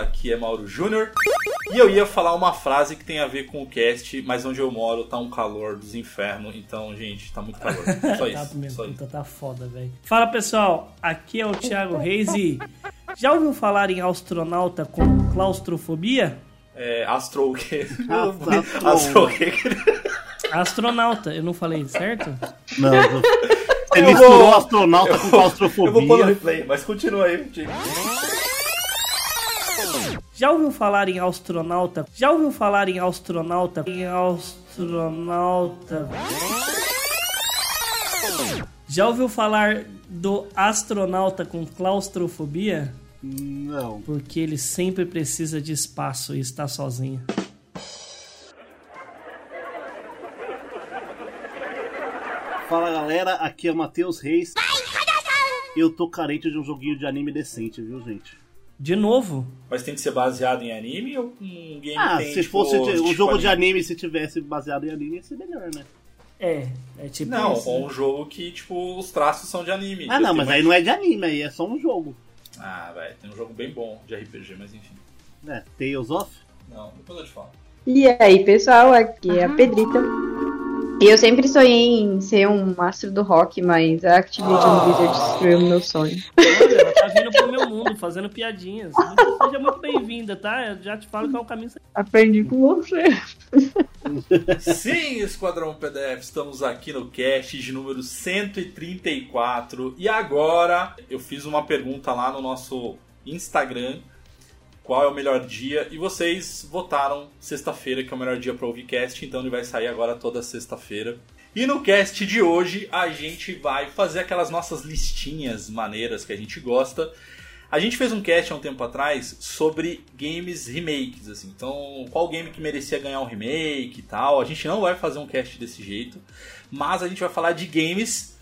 aqui é Mauro Júnior. E eu ia falar uma frase que tem a ver com o cast, mas onde eu moro tá um calor dos infernos, então, gente, tá muito calor. Só isso. tá mesmo, só isso. puta, tá foda, velho. Fala pessoal, aqui é o Thiago Reis e já ouviu falar em astronauta com claustrofobia? É, Astro o quê? Astro- Astro o quê? Astronauta, eu não falei certo? Não, você Eu misturou vou- astronauta com Eu vou pôr no claustrofobia. replay, mas continua aí, Diego. Já ouviu falar em astronauta? Já ouviu falar em astronauta? Em astronauta. Já ouviu falar do astronauta com claustrofobia? Não. Porque ele sempre precisa de espaço e está sozinho. Fala galera, aqui é o Matheus Reis. Eu tô carente de um joguinho de anime decente, viu, gente? De novo, Mas tem que ser baseado em anime ou um game Ah, tem, se tipo, fosse de- um tipo jogo de anime, se tivesse baseado em anime, ia ser melhor, né? é, é tipo Não, isso. ou um jogo que, tipo, os traços são de anime. Ah, não, mas mais- aí não é de anime, aí é só um jogo. Ah, velho, tem um jogo bem bom de RPG, mas enfim. É, Tales of? Não, depois eu te falo. E aí, pessoal, aqui é a Pedrita. E eu sempre sonhei em ser um mastro do rock, mas a Activision Blizzard destruiu meu sonho. Olha, ela tá vindo pro meu mundo, fazendo piadinhas. Seja muito bem-vinda, tá? Eu já te falo que é um caminho certo. Aprendi com você. Sim, Esquadrão PDF, estamos aqui no cast de número 134. E agora eu fiz uma pergunta lá no nosso Instagram. Qual é o melhor dia? E vocês votaram sexta-feira, que é o melhor dia para ouvir cast, então ele vai sair agora toda sexta-feira. E no cast de hoje a gente vai fazer aquelas nossas listinhas maneiras que a gente gosta. A gente fez um cast há um tempo atrás sobre games remakes, assim. Então, qual game que merecia ganhar um remake e tal. A gente não vai fazer um cast desse jeito, mas a gente vai falar de games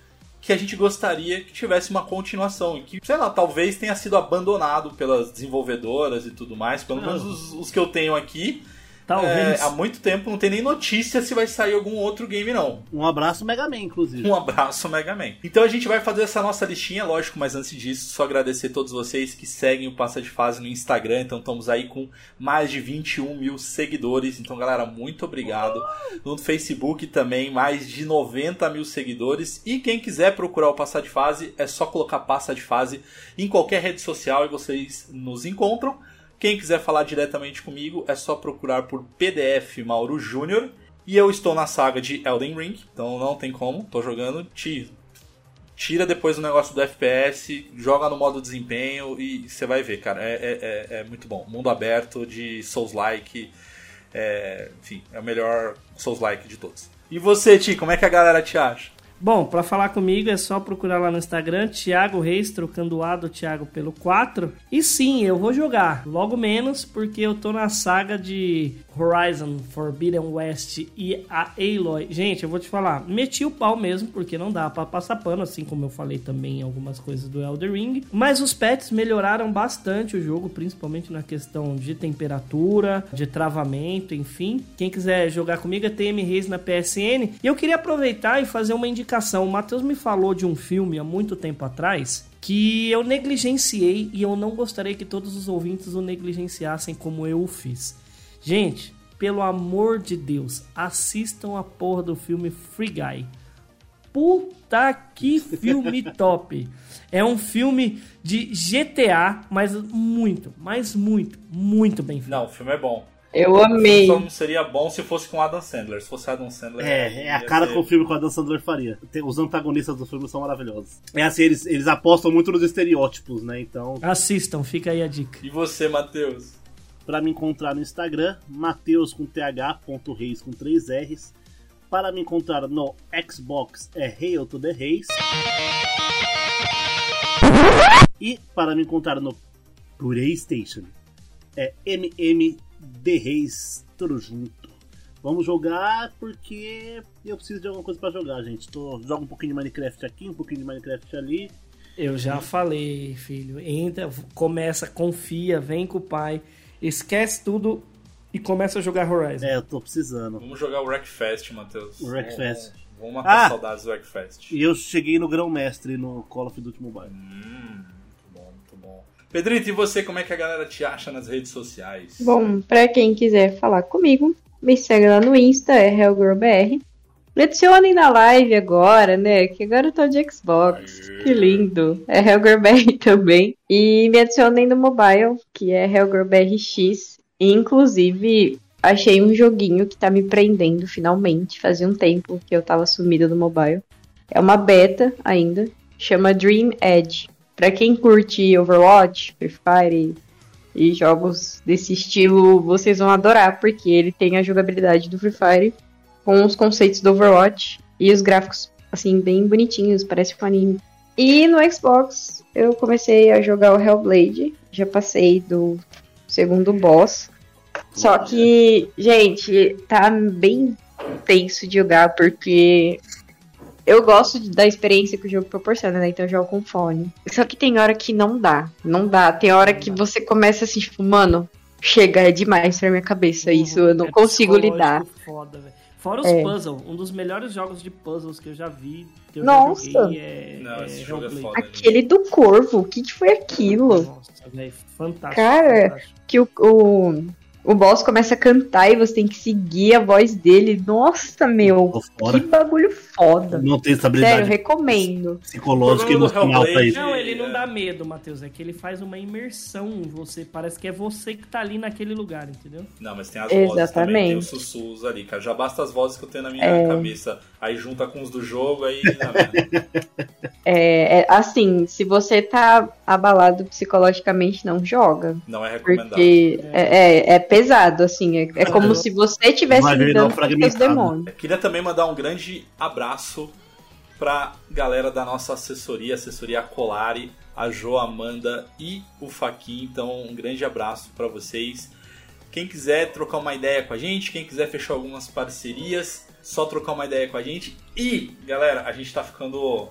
que a gente gostaria que tivesse uma continuação e que, sei lá, talvez tenha sido abandonado pelas desenvolvedoras e tudo mais. Pelo Não. menos os, os que eu tenho aqui. Talvez. É, há muito tempo não tem nem notícia se vai sair algum outro game, não. Um abraço Mega Man, inclusive. Um abraço, Mega Man. Então a gente vai fazer essa nossa listinha, lógico, mas antes disso, só agradecer a todos vocês que seguem o Passa de Fase no Instagram. Então estamos aí com mais de 21 mil seguidores. Então, galera, muito obrigado. No Facebook também, mais de 90 mil seguidores. E quem quiser procurar o Passa de Fase, é só colocar Passa de Fase em qualquer rede social e vocês nos encontram. Quem quiser falar diretamente comigo, é só procurar por PDF Mauro Júnior. E eu estou na saga de Elden Ring, então não tem como, tô jogando. Tira, tira depois o negócio do FPS, joga no modo desempenho e você vai ver, cara. É, é, é- é muito bom. Mundo aberto de Souls-like. é, enfim, é o melhor Souls-like de todos. E você, Ti, como é que a galera te acha? Bom, pra falar comigo é só procurar lá no Instagram, Thiago Reis, trocando o A do Thiago pelo 4. E sim, eu vou jogar. Logo menos, porque eu tô na saga de Horizon Forbidden West e a Aloy. Gente, eu vou te falar, meti o pau mesmo, porque não dá pra passar pano, assim como eu falei também em algumas coisas do Elder Ring. Mas os pets melhoraram bastante o jogo, principalmente na questão de temperatura, de travamento, enfim. Quem quiser jogar comigo é TM Reis na PSN. E eu queria aproveitar e fazer uma indicação. O Matheus me falou de um filme há muito tempo atrás que eu negligenciei e eu não gostaria que todos os ouvintes o negligenciassem como eu o fiz. Gente, pelo amor de Deus, assistam a porra do filme Free Guy. Puta que filme top! É um filme de GTA, mas muito, mas muito, muito bem feito. Não, o filme é bom. Eu amei. Só não seria bom se fosse com Adam Sandler. Se fosse Adam Sandler. É, é a cara ser- que o filme com a Dan Sandler faria. Os antagonistas do filme são maravilhosos. É assim, eles, eles apostam muito nos estereótipos, né? Então, Assistam, fica aí a dica. E você, Matheus? Pra me encontrar no Instagram, Mateus com th, ponto reis com 3 R's. Para me encontrar no Xbox é Hail to the Reis. E para me encontrar no PlayStation é MM The Reis, tudo junto. Vamos jogar porque eu preciso de alguma coisa pra jogar, gente. Tô, jogo um pouquinho de Minecraft aqui, um pouquinho de Minecraft ali. Eu já falei, filho. Entra, começa, confia, vem com o pai, esquece tudo e começa a jogar Horizon. É, eu tô precisando. Vamos jogar o Wreckfest, Matheus. O Wreckfest. Vamos, vamos matar Ah! saudades do Wreckfest. E eu cheguei no grão-mestre no Call of Duty Mobile. Hum, Pedrito, e você, como é que a galera te acha nas redes sociais? Bom, pra quem quiser falar comigo, me segue lá no Insta, é HellGirlBR. Me adicionem na live agora, né? Que agora eu tô de Xbox. Aê. Que lindo. É HellGirlBR também. E me adicionem no mobile, que é HellGirlBRX. Inclusive, achei um joguinho que tá me prendendo finalmente. Fazia um tempo que eu tava sumida do mobile. É uma beta ainda. Chama Dream Edge. Pra quem curte Overwatch, Free Fire e jogos desse estilo, vocês vão adorar, porque ele tem a jogabilidade do Free Fire com os conceitos do Overwatch e os gráficos, assim, bem bonitinhos, parece um anime. E no Xbox eu comecei a jogar o Hellblade, já passei do segundo boss. Só que, gente, tá bem tenso de jogar, porque eu gosto de- da experiência que o jogo proporciona, né? Então eu jogo com fone. Só que tem hora que não dá. Não dá. Tem hora que você começa assim, tipo, mano, chega, é demais pra minha cabeça isso. Eu não É consigo lidar. Foda, velho. Fora os É. puzzles, um dos melhores jogos de puzzles que eu já vi, que eu Nossa. já joguei é, Não, é esse jogo é foda. Aquele do corvo, o que, que foi aquilo? Nossa, velho, fantástico. Cara, fantástico. Que o, o, o boss começa a cantar e você tem que seguir a voz dele. Nossa, meu, que bagulho foda. Não tem Sério, estabilidade recomendo. psicológica e emocional pra Hellblade- isso. Não, ele não dá medo, Matheus. É que ele faz uma imersão em você. Parece que é você que tá ali naquele lugar, entendeu? Não, mas tem as vozes também, Exatamente. tem os sussurros ali, cara. Já basta as vozes que eu tenho na minha É. cabeça. Aí junta com os do jogo, aí. É, é, assim, se você tá abalado psicologicamente, não joga. Não é recomendado. Porque é, é, é pesado, assim. É, é como se você ver lidando com fragmentado. demônios. Queria também mandar um grande abraço pra galera da nossa assessoria, assessoria Colari, a Jo, a Amanda e o Faquin. Então, um grande abraço pra vocês. Quem quiser trocar uma ideia com a gente, quem quiser fechar algumas parcerias, só trocar uma ideia com a gente. E, galera, a gente tá ficando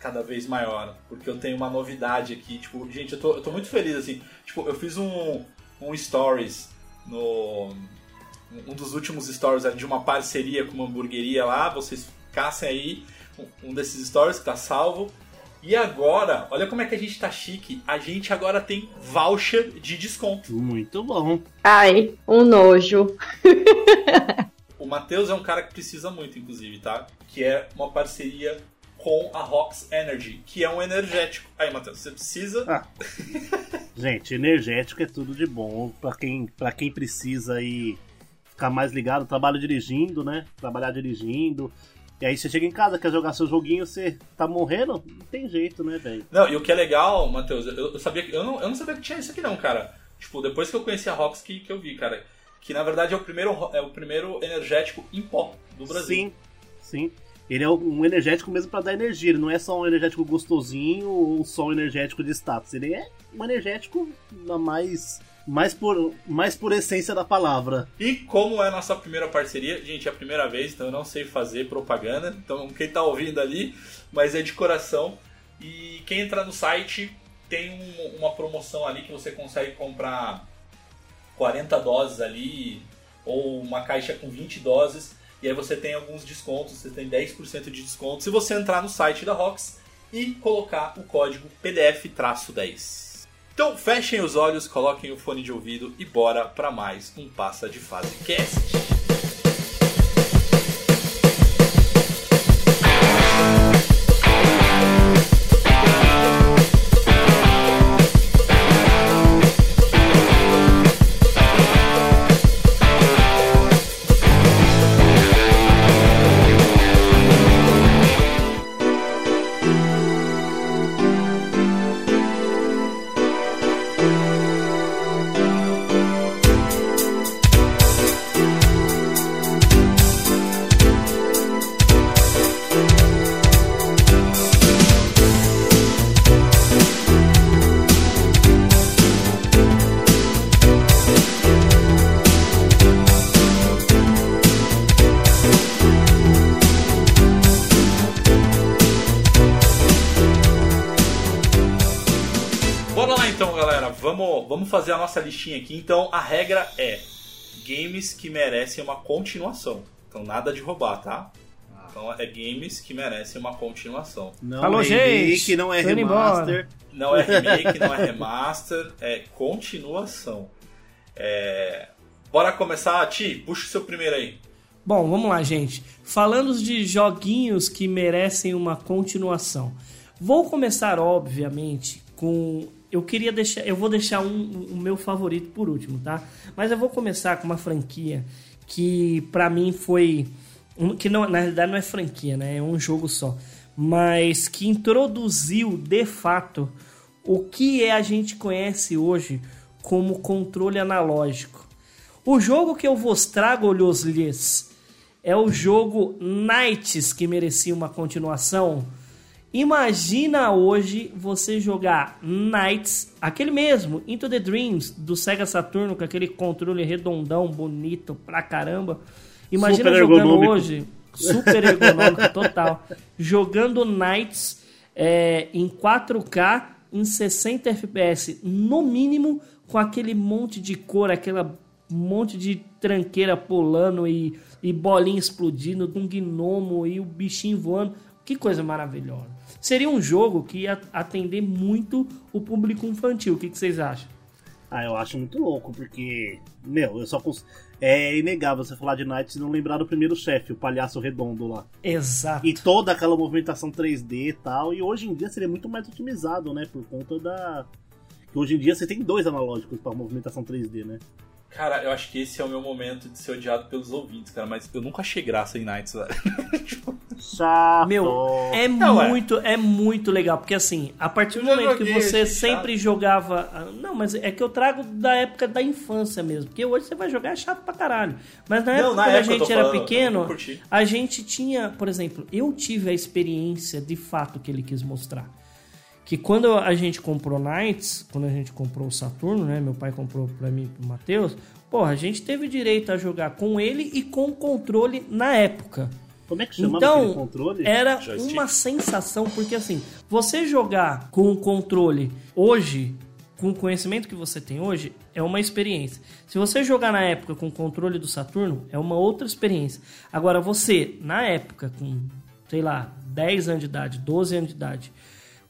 cada vez maior, porque eu tenho uma novidade aqui. Tipo, gente, eu tô, eu tô muito feliz assim. Tipo, eu fiz um, um stories no um dos últimos stories de uma parceria com uma hamburgueria lá. Vocês caçem aí um- um desses stories que tá salvo. E agora, olha como é que a gente tá chique. A gente agora tem voucher de desconto. Muito bom. Ai, um nojo. O Matheus é um cara que precisa muito, inclusive, tá? Que é uma parceria com a Rox Energy, que é um energético. Aí, Matheus, você precisa. Gente, energético é tudo de bom. Pra quem, pra quem precisa aí ficar mais ligado, trabalho dirigindo, né? Trabalhar dirigindo. E aí você chega em casa, quer jogar seu joguinho, você tá morrendo? Não tem jeito, né, velho? Não, e o que é legal, Matheus, eu, eu sabia que. Eu não, eu não sabia que tinha isso aqui, não, cara. Tipo, depois que eu conheci a Rox que, que eu vi, cara. Que na verdade é o primeiro, ro- é o primeiro energético em pó do Brasil. Sim, sim. Ele é um energético mesmo pra dar energia. Ele não é só um energético gostosinho ou só um energético de status. Ele é um energético mais, mais, por, mais por essência da palavra. E como é a nossa primeira parceria, gente, é a primeira vez, então eu não sei fazer propaganda. Então quem tá ouvindo ali, mas é de coração. E quem entrar no site tem um- uma promoção ali que você consegue comprar 40 doses ali, ou uma caixa com 20 doses. E aí você tem alguns descontos, você tem 10% de desconto se você entrar no site da Rox e colocar o código PDF-10. Então fechem os olhos, coloquem o fone de ouvido e bora para mais um Passa de Fase Cast. Vamos, fazer a nossa listinha aqui. Então, a regra é games que merecem uma continuação. Então, nada de roubar, tá? Então é games que merecem uma continuação. Não Falou, é remake, gente. não é Tô remaster. Não é remake, não é remaster, é continuação. É... Bora começar, Ti, puxa o seu primeiro aí. Bom, vamos lá, gente. Falando de joguinhos que merecem uma continuação. Vou começar, obviamente, com. Eu queria deixar. Eu vou deixar um, o meu favorito por último, tá? Mas eu vou começar com uma franquia que pra mim foi. Que não, na realidade não é franquia, né? É um jogo só. Mas que introduziu de fato o que é a gente conhece hoje como controle analógico. O jogo que eu vos trago, lhes, é o jogo Knights que merecia uma continuação. Imagina hoje você jogar Knights, aquele mesmo, Into the Dreams do Sega Saturno, com aquele controle redondão, bonito pra caramba. Imagina Super jogando ergonômico. hoje, super ergonômico total, jogando Knights é, em 4K, em 60 FPS, no mínimo, com aquele monte de cor, aquela monte de tranqueira pulando e, e bolinha explodindo, um gnomo e o bichinho voando. Que coisa maravilhosa. Seria um jogo que ia atender muito o público infantil. O que, que vocês acham? Ah, eu acho muito louco, porque, meu, eu só cons... É inegável você falar de Knights e não lembrar do primeiro chefe, o palhaço redondo lá. Exato. E toda aquela movimentação 3D e tal. E hoje em dia seria muito mais otimizado, né? Por conta da. Que hoje em dia você tem dois analógicos para movimentação 3D, né? Cara, eu acho que esse é o meu momento de ser odiado pelos ouvintes, cara, mas eu nunca achei graça em Knights, velho. Chato. Meu, é Não, é. muito, é muito legal, porque assim, a partir do Eu momento que joguei, você achei sempre jogava. ah, Não, mas é que eu trago da época da infância mesmo, porque hoje você vai jogar é chato pra caralho. Mas na época, Não, na quando a época gente era falando, pequeno, a gente tinha, por exemplo, eu tive a experiência de fato que ele quis mostrar. Que quando a gente comprou Knights, quando a gente comprou o Saturno, né? Meu pai comprou pra mim e pro Matheus. Porra, a gente teve direito a jogar com ele e com o controle na época. Como é que chamava Então, aquele controle? Era Joystick. uma sensação, porque assim, você jogar com o controle hoje, com o conhecimento que você tem hoje, é uma experiência. Se você jogar na época com o controle do Saturno, é uma outra experiência. Agora, você, na época, com, sei lá, 10 anos de idade, 12 anos de idade,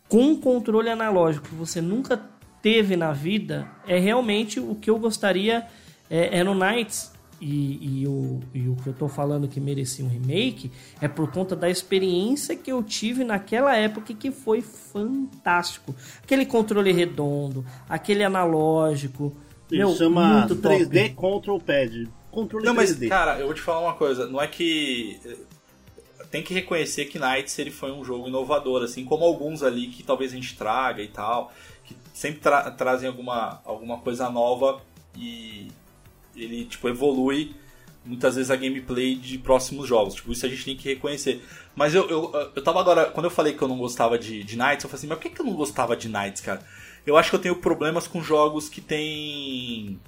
com um controle analógico que você nunca teve na vida, é realmente o que eu gostaria é, é no Knights. E, e o, e o que eu tô falando que merecia um remake é por conta da experiência que eu tive naquela época que foi fantástico. Aquele controle redondo, aquele analógico. Ele meu, chama muito top. 3D Control Pad. Controle Não, mas, 3D. cara, eu vou te falar uma coisa. Não é que. Tem que reconhecer que Knights ele foi um jogo inovador, assim como alguns ali que talvez a gente traga e tal, que sempre tra- trazem alguma, alguma coisa nova e ele tipo evolui muitas vezes a gameplay de próximos jogos. Tipo, isso a gente tem que reconhecer. Mas eu, eu, eu tava agora, quando eu falei que eu não gostava de, de Knights, eu falei assim, mas por que, que eu não gostava de Knights, cara? Eu acho que eu tenho problemas com jogos que tem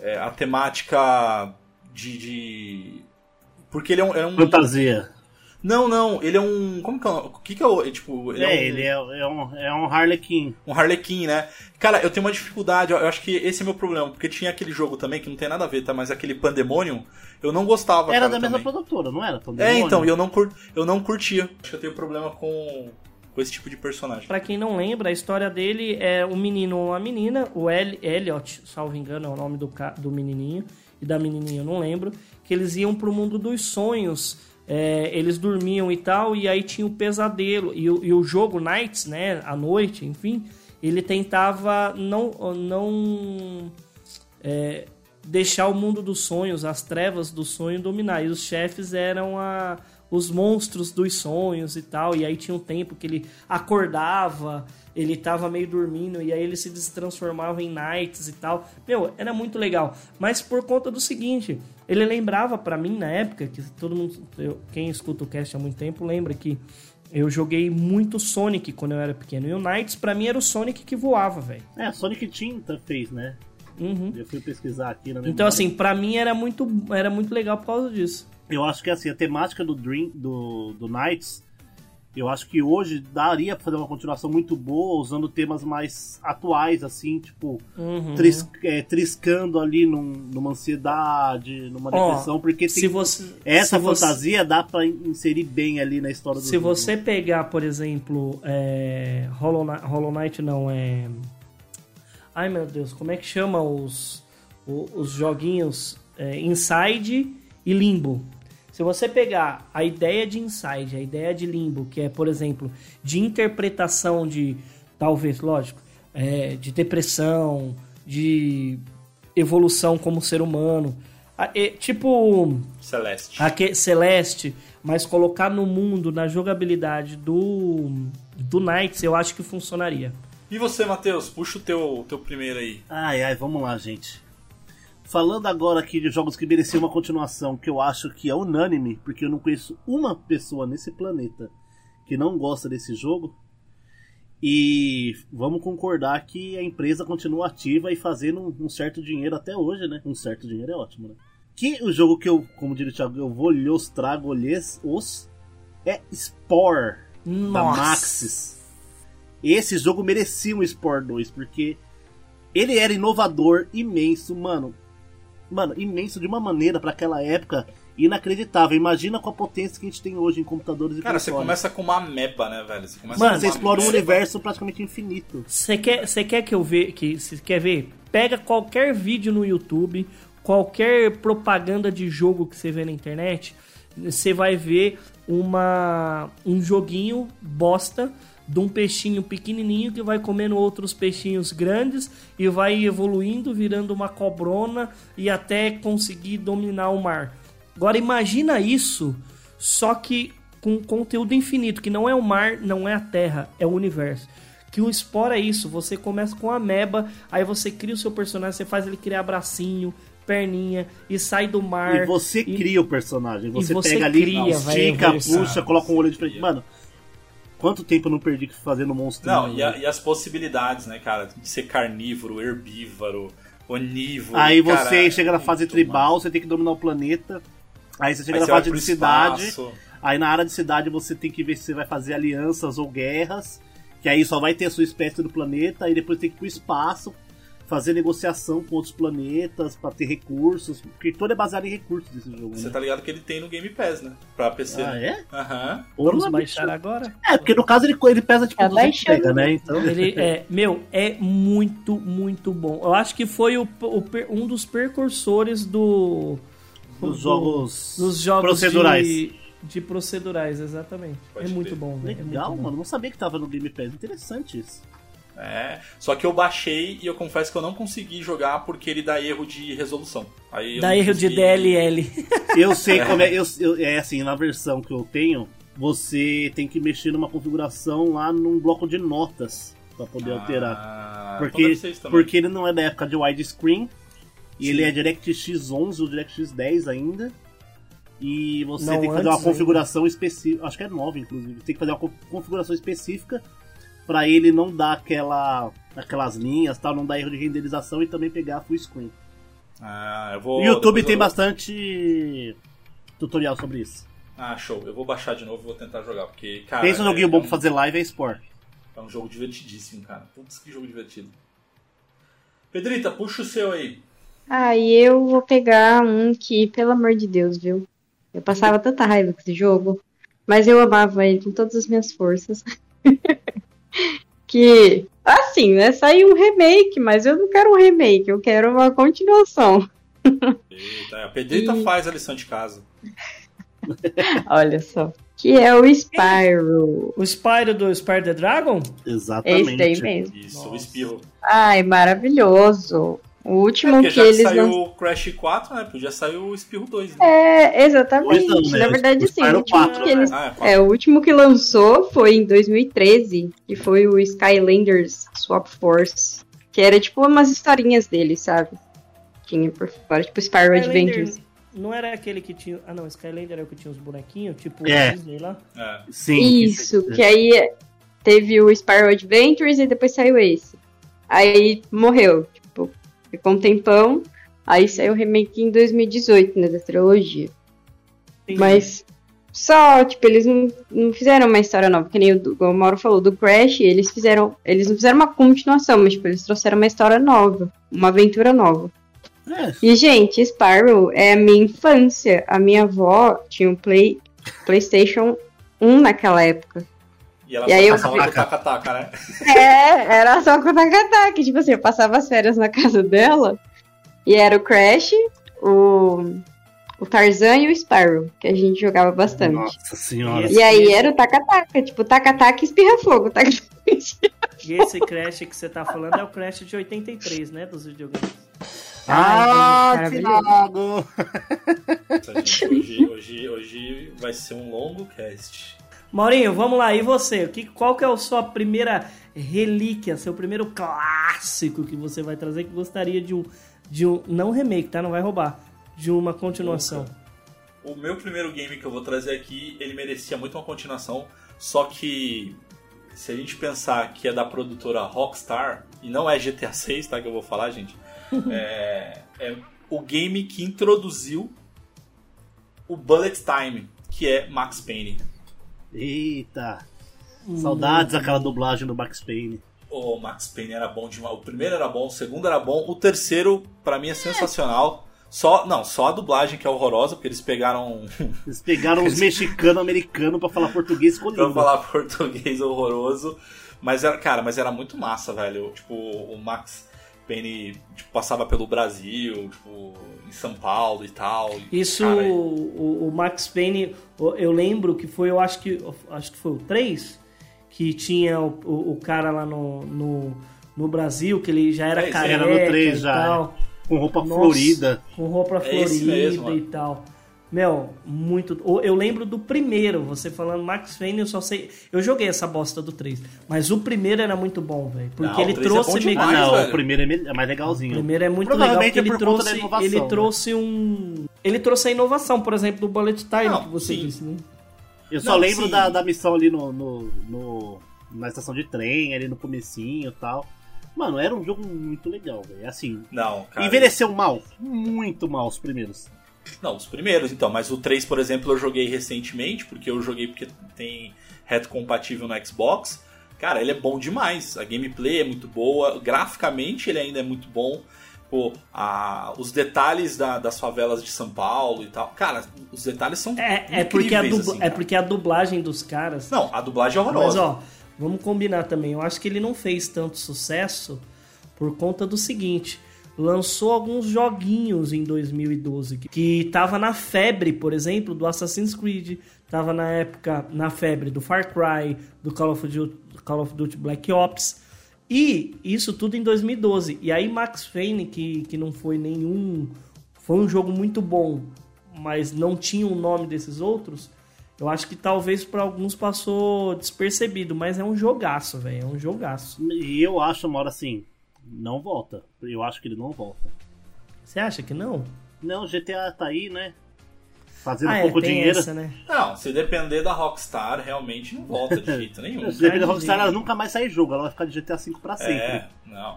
é, a temática de, de- Porque ele é um. é um- Fantasia. Não, não, ele é um. Como que é? O que, que é o. Tipo, ele É, é, um, ele é, é um, é um Harlequin. um Harlequin, né? Cara, eu tenho uma dificuldade, eu acho que esse é meu problema, porque tinha aquele jogo também que não tem nada a ver, tá? Mas aquele Pandemonium, eu não gostava. Era cara, da mesma também. produtora, não era? É, Pandemonium? então, e eu não, cur... eu não curtia. Acho que eu tenho problema com, com esse tipo de personagem. Pra quem não lembra, a história dele é um menino ou uma menina, o El Elliot, salvo engano, é o nome do, do menininho, e da menininha eu não lembro, que eles iam pro mundo dos sonhos, é, eles dormiam e tal, e aí tinha o pesadelo, e, o- e o jogo Nights, né, à noite, enfim, ele tentava não, não é, deixar o mundo dos sonhos, as trevas do sonho dominar. E os chefes eram a, os monstros dos sonhos e tal. E aí tinha um tempo que ele acordava, ele tava meio dormindo, e aí ele se transformava em knights e tal. Meu, era muito legal. Mas por conta do seguinte, ele lembrava pra mim na época, que todo mundo. eu- quem escuta o cast há muito tempo lembra que. Eu joguei muito Sonic quando eu era pequeno. E o Knights, pra mim, era o Sonic que voava, velho. É, Sonic Tinta fez, né? Uhum. Eu fui pesquisar aqui na Então, memória. assim, pra mim era muito, era muito legal por causa disso. Eu acho que assim, a temática do Dream, do, do Knights Eu acho que hoje daria pra fazer uma continuação muito boa, usando temas mais atuais, assim, tipo, Uhum. tris- é, triscando ali num- numa ansiedade, numa depressão, porque Se tem, você, essa se você- fantasia dá pra inserir bem ali na história do Se jogo. você pegar, por exemplo, é, Hollow, Knight, Hollow Knight não, é... Ai meu Deus, como é que chama os, o- os, joguinhos é, Inside e Limbo? Se você pegar a ideia de Inside, a ideia de Limbo, que é, por exemplo, de interpretação de, talvez, lógico, é, de depressão, de evolução como ser humano, a- é, tipo Celeste. Celeste, mas colocar no mundo, na jogabilidade do, do Knights, eu acho que funcionaria. E você, Matheus? Puxa o teu, teu primeiro aí. Ai, ai, vamos lá, gente. Falando agora aqui de jogos que mereciam uma continuação, que eu acho que é unânime, porque eu não conheço uma pessoa nesse planeta que não gosta desse jogo. E vamos concordar que a empresa continua ativa e fazendo um, certo dinheiro até hoje, né? Um certo dinheiro é ótimo, né? Que o jogo que eu, como diria o Thiago, eu vou lhes trago lhes os é Spore da Nossa. Maxis. Esse jogo merecia um Spore 2, porque ele era inovador, imenso, mano. Mano, imenso de uma maneira pra aquela época inacreditável. Imagina com a potência que a gente tem hoje em computadores e Cara, você consoles. começa com uma meba, né, velho? Você começa Mano, com Você explora um universo praticamente infinito. Você quer, você quer que eu ver, que você quer ver? Pega qualquer vídeo no YouTube, qualquer propaganda de jogo que você vê na internet, você vai ver uma um joguinho bosta de um peixinho pequenininho que vai comendo outros peixinhos grandes e vai evoluindo, virando uma cobrona e até conseguir dominar o mar. Agora imagina isso, só que com conteúdo infinito, que não é o mar, não é a terra, é o universo. Que o Spore é isso, você começa com a meba, aí você cria o seu personagem, você faz ele criar bracinho, perninha e sai do mar. E você e- cria o personagem. Você, você pega ali, cria, vai estica, puxa, coloca um olho diferente. Mano, quanto tempo eu não perdi fazendo monstro? Não, e, a- e as possibilidades, né, cara? De ser carnívoro, herbívoro, onívoro. Aí cara, você chega na fase tribal, você tem que dominar o planeta. Aí você chega Aí na você fase de cidade. espaço. Aí na área de cidade você tem que ver se você vai fazer alianças ou guerras. Que aí só vai ter a sua espécie do planeta. Aí depois tem que ir pro espaço. Fazer negociação com outros planetas pra ter recursos. Porque todo é baseado em recursos desse jogo. Você Né? tá ligado que ele tem no Game Pass, né? Pra PC. Ah, é? Aham. Vamos Porra, baixar bicho. agora? É, porque no caso ele, ele pesa tipo Tá 200 baixando. mega, né? Então. Ele é, meu, é muito, muito bom. Eu acho que foi o, o um dos precursores do Dos do- jogos dos jogos procedurais. de, de procedurais, exatamente. Pode é muito crer. bom, velho. É Legal, muito bom. mano. Não sabia que tava no Game Pass. Interessante isso. É. Só que eu baixei e eu confesso que eu não consegui jogar porque ele dá erro de resolução. Aí Dá erro de consegui- DLL. Eu sei como é. Eu, eu- é assim, na versão que eu tenho, você tem que mexer numa configuração lá num bloco de notas pra poder alterar. Ah, então Porque, porque ele não é da época de widescreen. E ele é DirectX 11 ou DirectX 10 ainda. E você Não, tem que fazer uma configuração específica. Acho que é 9, inclusive. Tem que fazer uma co- configuração específica pra ele não dar aquela, aquelas linhas, tal, não dar erro de renderização e também pegar full screen. Ah, eu vou. o YouTube tem eu- bastante tutorial sobre isso. Ah, show. Eu vou baixar de novo e vou tentar jogar. Porque, cara. Pensa um joguinho é, bom é pra fazer live é Sport. É um jogo divertidíssimo, cara. Putz, que jogo divertido. Pedrita, puxa o seu aí. Ah, e eu vou pegar um que, pelo amor de Deus, viu? Eu passava tanta raiva com esse jogo, mas eu amava ele com todas as minhas forças. que, assim, né? Saiu um remake, mas eu não quero um remake, eu quero uma continuação. Eita, a Pedrita E- faz a lição de casa. Olha só. Que é o Spyro. O Spyro do Spyro the Dragon? Exatamente. Esse daí mesmo. Isso, Nossa. o espirro. Ai, maravilhoso. O último Porque que já eles saiu lançaram. o Crash 4, né? Podia sair o espirro 2. Né? É, exatamente. Não, né? Na verdade, sim. O Spyro último 4, que eles Ah, É, o último que lançou foi em 2013, que foi o Skylanders Swap Force, que era tipo umas historinhas dele, sabe? Tinha por fora, tipo Spyro Adventures. Não era aquele que tinha. Ah, não, Skylander era o que tinha os bonequinhos, tipo É. o Disney lá. É. Sim. que- Isso, que aí teve o Spyro Adventures e depois saiu esse. Aí morreu, tipo, ficou um tempão, aí saiu o remake em 2018, né, da trilogia. Tem- Mas Só, tipo, eles não, não fizeram uma história nova, que nem o, o Mauro falou, do Crash, eles fizeram. Eles não fizeram uma continuação, mas tipo, eles trouxeram uma história nova, uma aventura nova. É, E, gente, Spyro é a minha infância. A minha avó tinha um Play, PlayStation 1 naquela época. E ela E aí eu- passava com taca-taca, né? É, era só com o Takataki. Tipo assim, eu passava as férias na casa dela e era o Crash, o, o Tarzan e o Spyro, que a gente jogava bastante. Nossa senhora. Esse- E aí era o Takataka, tipo, Takataka espirra fogo. Taca... E esse Crash que você tá falando é o Crash de 83, né? Dos videogames. Ah, gente, Thiago! Hoje, hoje, hoje vai ser um longo cast. Maurinho, vamos lá. E você? Que, qual que é a sua primeira relíquia, seu primeiro clássico que você vai trazer que gostaria de um, de um não remake, tá? Não vai roubar. De uma continuação. O meu primeiro game que eu vou trazer aqui, ele merecia muito uma continuação, só que se a gente pensar que é da produtora Rockstar, e não é GTA 6, tá, que eu vou falar, gente, é, é o game que introduziu o Bullet Time, que é Max Payne. Eita! Hum. Saudades daquela dublagem do Max Payne. O Max Payne era bom demais. O primeiro era bom, o segundo era bom, o terceiro, pra mim, é sensacional. Só, não, só a dublagem que é horrorosa, porque eles pegaram Eles pegaram os mexicanos americanos pra falar português com pra falar português horroroso. Mas era, cara, mas era muito massa, velho. Tipo, o Max Payne tipo, passava pelo Brasil, tipo, em São Paulo e tal. Isso, cara, o, o Max Payne, eu lembro que foi, eu acho que, acho que foi o 3, que tinha o, o, o cara lá no, no, no Brasil, que ele já era É, careca era no 3 e já, tal. Com roupa Nossa, florida. Com roupa É florida mesmo, mano. e tal. Meu, muito. Eu lembro do primeiro, você falando Max Payne, eu só sei. Eu joguei essa bosta do 3. Mas o primeiro era muito bom, velho. Porque Não, ele 3 é trouxe Ah, demais, que- não, velho. o primeiro é, é mais legalzinho. O primeiro é muito legal porque é ele por conta da trouxe, inovação, ele né? trouxe um. Ele trouxe a inovação, por exemplo, do Bullet Time Não, que você sim. disse, né? Eu só Não, lembro sim. da, da missão ali no, no, no- na estação de trem, ali no comecinho e tal. Mano, era um jogo muito legal, velho. Assim, Não, cara. envelheceu mal. Muito mal os primeiros. Não, os primeiros, então. Mas o 3, por exemplo, eu joguei recentemente, porque eu joguei porque tem reto compatível no Xbox. Cara, ele é bom demais. A gameplay é muito boa. Graficamente, ele ainda é muito bom. Pô, a- os detalhes da- das favelas de São Paulo e tal. Cara, os detalhes são. É, é, porque a dubla- assim, é porque a dublagem dos caras. Não, a dublagem é Mas horrorosa. ó, vamos combinar também. Eu acho que ele não fez tanto sucesso por conta do seguinte. Lançou alguns joguinhos em 2012 que- tava na febre, por exemplo, do Assassin's Creed, tava na época na febre do Far Cry, do Call of Duty, Call of Duty Black Ops. E isso tudo em 2012. E aí Max Payne, que, que não foi nenhum. Foi um jogo muito bom, mas não tinha o nome desses outros. Eu acho que talvez pra alguns passou despercebido, mas é um jogaço, velho. É um jogaço. E eu acho, uma hora assim, não volta. Eu acho que ele não volta. Você acha que não? Não, GTA tá aí, né? Fazendo ah, é, pouco dinheiro. essa, né? Não, se depender da Rockstar, realmente não volta de jeito nenhum. Se depender da. Rockstar, ela nunca mais sai jogo. Ela vai ficar de GTA V pra sempre. É, não.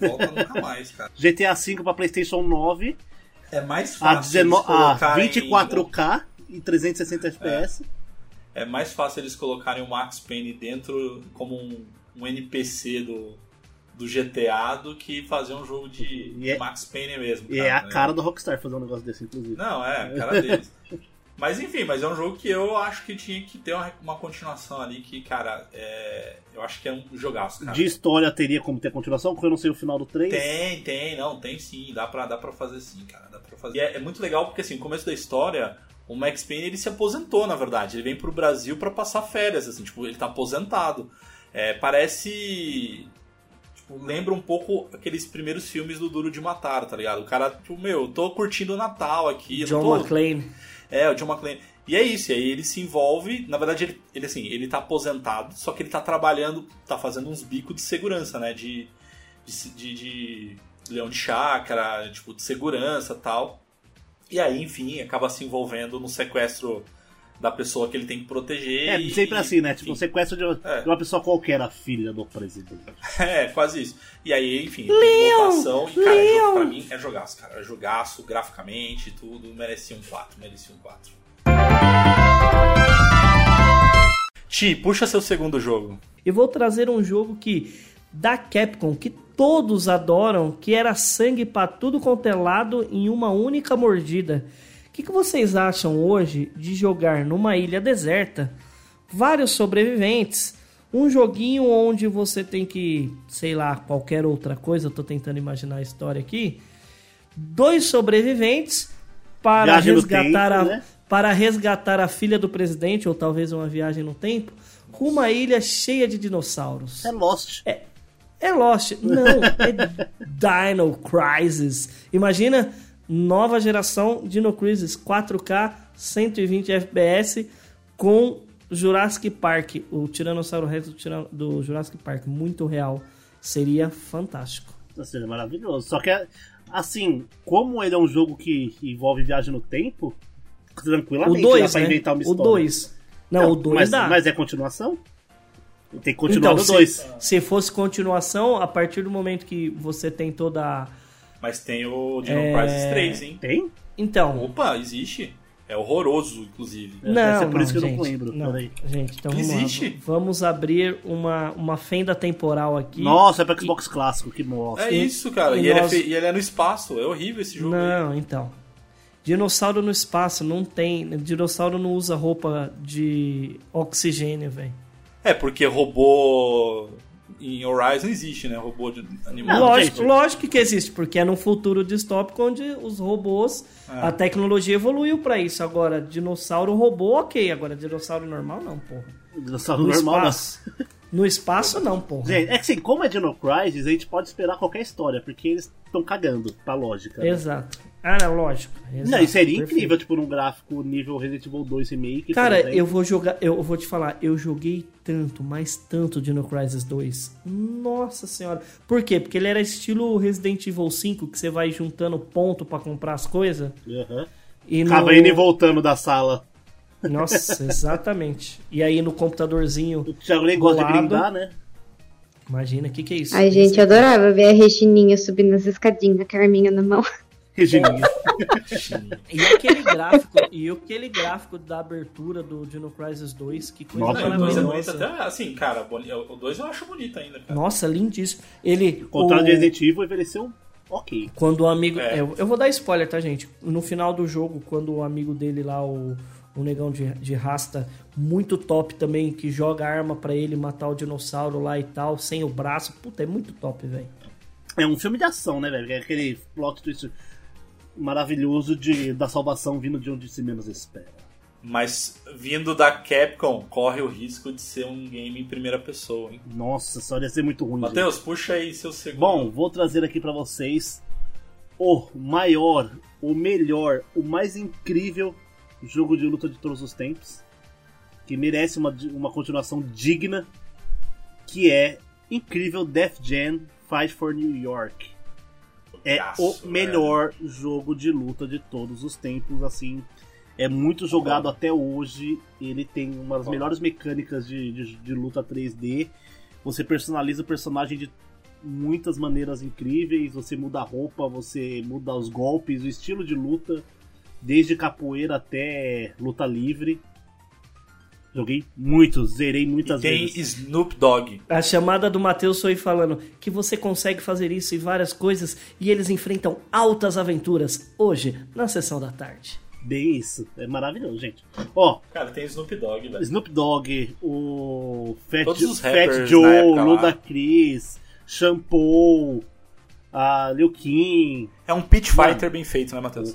Não volta nunca mais, cara. GTA V pra PlayStation 9 É mais a, fácil. 19, eles a colocarem- 24K e 360 FPS. É mais fácil eles colocarem o Max Payne dentro como um, um NPC do, do GTA do que fazer um jogo de, E é- de Max Payne mesmo. E é a né? cara do Rockstar fazer um negócio desse, inclusive. Não, é, a cara deles. Mas enfim, mas é um jogo que eu acho que tinha que ter uma, uma continuação ali que, cara, é, eu acho que é um jogaço, cara. De história teria como ter continuação, porque eu não sei o final do 3. Tem, tem, não, tem sim, dá pra, dá pra fazer sim, cara, dá pra fazer. E é, é muito legal porque, assim, no começo da história, o Max Payne, ele se aposentou, na verdade, ele vem pro Brasil pra passar férias, assim, tipo, ele tá aposentado. É, parece... Tipo, lembra um pouco aqueles primeiros filmes do Duro de Matar, tá ligado? O cara, tipo, meu, eu tô curtindo o Natal aqui, John tô... McClane. É, o John McClane. E é isso, e aí ele se envolve, na verdade ele, ele assim, ele tá aposentado, só que ele tá trabalhando, tá fazendo uns bicos de segurança, né, de, de, de, de leão de chácara, tipo, de segurança tal. E aí, enfim, acaba se envolvendo no sequestro da pessoa que ele tem que proteger. É, e- sempre assim, né? Tipo, enfim. um sequestro de uma, É. de uma pessoa qualquer, a filha do presidente. É, quase isso. E aí, enfim, votação. E, cara, é jogo, pra mim é jogaço, cara. É jogaço, graficamente, tudo. Merecia um 4, merecia um 4. Ti, puxa seu segundo jogo. E vou trazer um jogo que da Capcom que todos adoram, que era sangue para tudo quanto é lado em uma única mordida. O que, que vocês acham hoje de jogar numa ilha deserta, vários sobreviventes, um joguinho onde você tem que, sei lá, qualquer outra coisa, eu tô tentando imaginar a história aqui, dois sobreviventes para Viagem resgatar tempo, a né? para resgatar a filha do presidente ou talvez uma viagem no tempo com uma ilha cheia de dinossauros. É Lost. É Lost. Não, é Dino Crisis. Imagina nova geração Dino Crisis 4K 120 FPS com Jurassic Park, o Tiranossauro Rex do, Jurassic Park, muito real. Seria fantástico. Seria é maravilhoso. Só que, assim, como ele é um jogo que envolve viagem no tempo, O tranquilamente dá 2, pra né? inventar uma O história. 2. Não, o 2 mas, dá. mas é continuação? Tem que continuar então, no se, 2. se fosse continuação, a partir do momento que você tem toda a... Mas tem o Dino É. Crisis 3, hein? Tem? Então, Opa, existe. É horroroso, inclusive. Deve Não, ser por não, isso que eu não gente, lembro, Não, peraí. gente, então. Existe? vamos abrir uma, uma fenda temporal aqui. Nossa, é pra Xbox clássico, que bosta. É isso, cara. e E, ele é nós- fe- e ele é no espaço. É horrível esse jogo. aí. Não, então. Dinossauro no espaço não tem. Dinossauro não usa roupa de oxigênio, velho. É, porque robô em Horizon existe, né? Robô de animal. Lógico, lógico que existe, porque é num futuro distópico onde os robôs, É. a tecnologia evoluiu pra isso. Agora, dinossauro robô, ok. Agora, dinossauro normal, não, porra. Dinossauro No normal, não. espaço. No espaço, não, porra. Gente, é que assim, como é Dino Crisis, a gente pode esperar qualquer história, porque eles estão cagando pra lógica. né? Exato. Ah, não, lógico. Não, Exato, e seria perfeito. incrível, tipo, num gráfico nível Resident Evil 2 Remake. Cara, eu vou jogar, eu vou te falar, eu joguei tanto, mas tanto Dino Crisis 2. Nossa senhora. Por quê? Porque ele era estilo Resident Evil 5, que você vai juntando ponto pra comprar as coisas. Aham. E no... Indo e voltando da sala. Nossa, exatamente. E aí no computadorzinho, O Thiago nem gosta de brindar, né? imagina, o que que é isso? Ai, gente, eu adorava ver a Regininha subindo as escadinhas, a Carminha na mão. Regininha. E aquele gráfico, e aquele gráfico da abertura do Dino Crisis 2, que coisa Nossa, Não, o 2 é maravilhosa. até. Assim, cara, o 2 eu acho bonito ainda, cara. Nossa, lindíssimo. Ele O contrário o- de Resident Evil envelheceu ok. Quando o amigo. É. Eu, eu vou dar spoiler, tá, gente? No final do jogo, quando o amigo dele lá, o, o negão de, de rasta, muito top também, que joga arma pra ele matar o dinossauro lá e tal, sem o braço. Puta, é muito top, velho. É um filme de ação, né, velho? É aquele plot twist maravilhoso de, da salvação vindo de onde se menos espera. Mas vindo da Capcom, corre o risco de ser um game em primeira pessoa, hein? Nossa, isso ia ser muito ruim. Matheus, puxa aí seu segundo. Bom, vou trazer aqui pra vocês o maior, o melhor, o mais incrível jogo de luta de todos os tempos, que merece uma, uma continuação digna, que é incrível Death Jam Fight for New York. É o melhor jogo de luta de todos os tempos, assim. É muito jogado até hoje. Ele tem uma das Bom. melhores mecânicas de, de, de luta 3D. Você personaliza o personagem de muitas maneiras incríveis. Você muda a roupa, você muda os golpes, o estilo de luta, desde capoeira até luta livre. Joguei muito, zerei E muitas tem vezes. Snoop Dogg. A chamada do Matheus foi falando que você consegue fazer isso e várias coisas e eles enfrentam altas aventuras hoje, na sessão da tarde. Bem isso, é maravilhoso, gente. Ó, Cara, tem Snoop Dogg, velho. Snoop Dogg, o Fat, Todos os Fat Joe, época lá. Ludacris, Shampoo, a Liu Kim. É um pitch fighter bem feito, né, Matheus?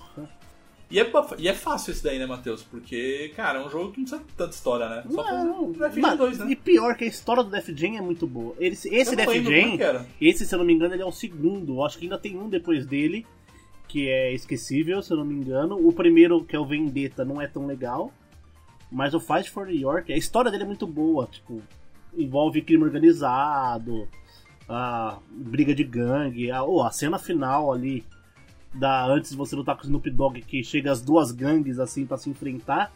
E é, e é fácil esse daí, né, Matheus? Porque, cara, é um jogo que não precisa de tanta história, né? Só Não, mano, 2 né? E pior que a história do Def Jam é muito boa. Esse, esse Def é Jam, esse, se eu não me engano, ele é o segundo. Acho que ainda tem um depois dele, que é esquecível, se eu não me engano. O primeiro, que é o Vendetta, não é tão legal. Mas o Fight for New York, a história dele é muito boa. Tipo, envolve crime organizado, a briga de gangue, a, oh, a cena final ali. Da, antes de você lutar com o Snoop Dogg, que chega as duas gangues assim pra se enfrentar.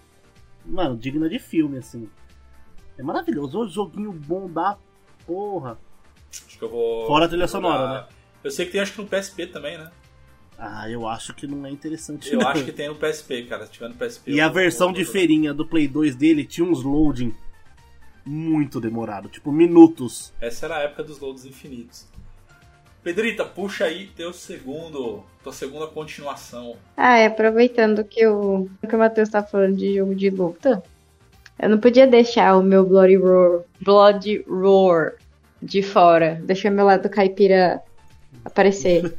Mano, digna de filme, assim. É maravilhoso. O joguinho bom da porra. Acho que eu vou. Fora a trilha jogar- sonora, né? Eu sei que tem, acho que no PSP também, né? Ah, eu acho que não é interessante. Eu não. acho que tem no PSP, cara. Se tiver no PSP. E a versão de feirinha do Play 2 dele tinha uns loading muito demorado, tipo minutos. Essa era a época dos loads infinitos. Pedrita, puxa aí teu segundo, tua segunda continuação. Ah, é, aproveitando que o, que o Matheus tá falando de jogo de luta, eu não podia deixar o meu Bloody Roar, Bloody Roar de fora. Deixar meu lado caipira aparecer.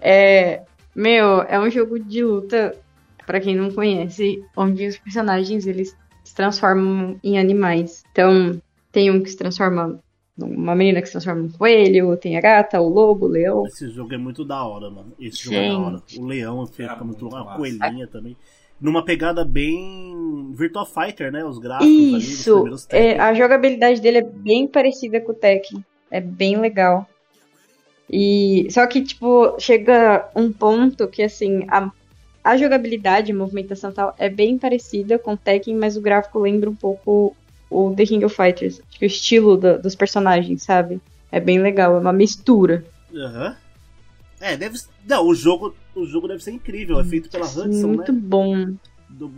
é, meu, é um jogo de luta, para quem não conhece, onde os personagens eles se transformam em animais. Então, tem um que se transforma uma menina que se transforma em um coelho, tem a gata, o lobo, o leão. Esse jogo é muito da hora, mano. Esse jogo é da hora. O leão fica é muito, muito a coelhinha também numa pegada bem Virtua Fighter, né? Os gráficos Isso. ali, é, a jogabilidade dele é bem parecida com o Tekken. É bem legal. E só que tipo chega um ponto que assim a, a jogabilidade, a movimentação tal é bem parecida com o Tekken, mas o gráfico lembra um pouco o The King of Fighters, o estilo do, dos personagens, sabe? É bem legal, é uma mistura. Aham. Uhum. É, deve. Não, o jogo, o jogo deve ser incrível. É feito pela Hudson, muito né? bom.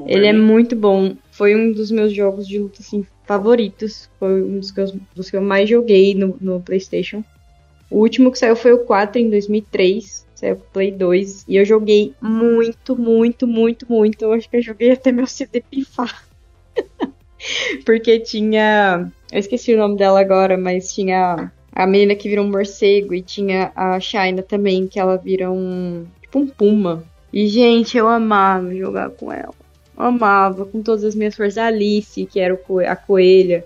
Ele é muito bom. Foi um dos meus jogos de luta assim, favoritos. Foi um dos que eu, dos que eu mais joguei no, no PlayStation. O último que saiu foi o 4 em 2003. Saiu pro Play 2. E eu joguei muito, muito, muito, muito. Eu acho que eu joguei até meu CD pifar. Porque tinha. Eu esqueci o nome dela agora, mas tinha a menina que vira um morcego e tinha a Shaina também, que ela vira um. tipo um puma. E, gente, eu amava jogar com ela. Eu amava com todas as minhas forças. A Alice, que era a coelha.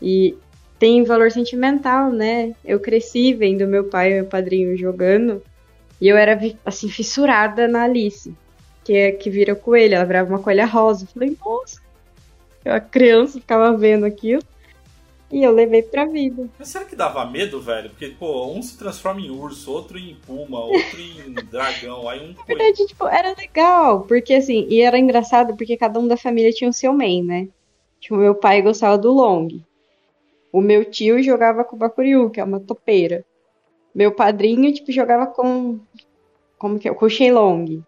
E tem valor sentimental, né? Eu cresci vendo meu pai e meu padrinho jogando. E eu era, assim, fissurada na Alice. Que é que vira coelha. Ela virava uma coelha rosa. Eu falei, nossa. A criança, ficava vendo aquilo. E eu levei pra vida. Mas será que dava medo, velho? Porque, pô, um se transforma em urso, outro em puma, outro em dragão, aí um. Na verdade, tipo, era legal, porque assim, e era engraçado porque cada um da família tinha o seu main, né? Tipo, meu pai gostava do Long. O meu tio jogava com o Bakuryu, que é uma topeira. Meu padrinho, tipo, jogava com. Como que é? Com o Shenlong.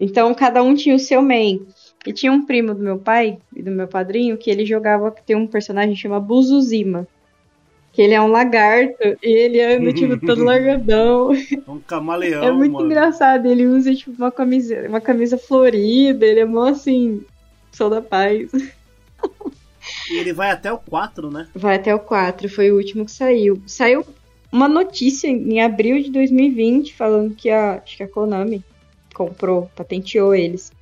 Então, cada um tinha o seu main. E tinha um primo do meu pai e do meu padrinho que ele jogava, que tem um personagem que chama Buzuzima. Que ele é um lagarto e ele anda, tipo, todo largadão. Um camaleão. É muito mano. engraçado. Ele usa, tipo, uma camisa, uma camisa florida. Ele é mó assim. Sou da paz. E ele vai até o 4, né? Vai até o 4, foi o último que saiu. Saiu uma notícia em abril de 2020 falando que a, acho que a Konami comprou, patenteou eles.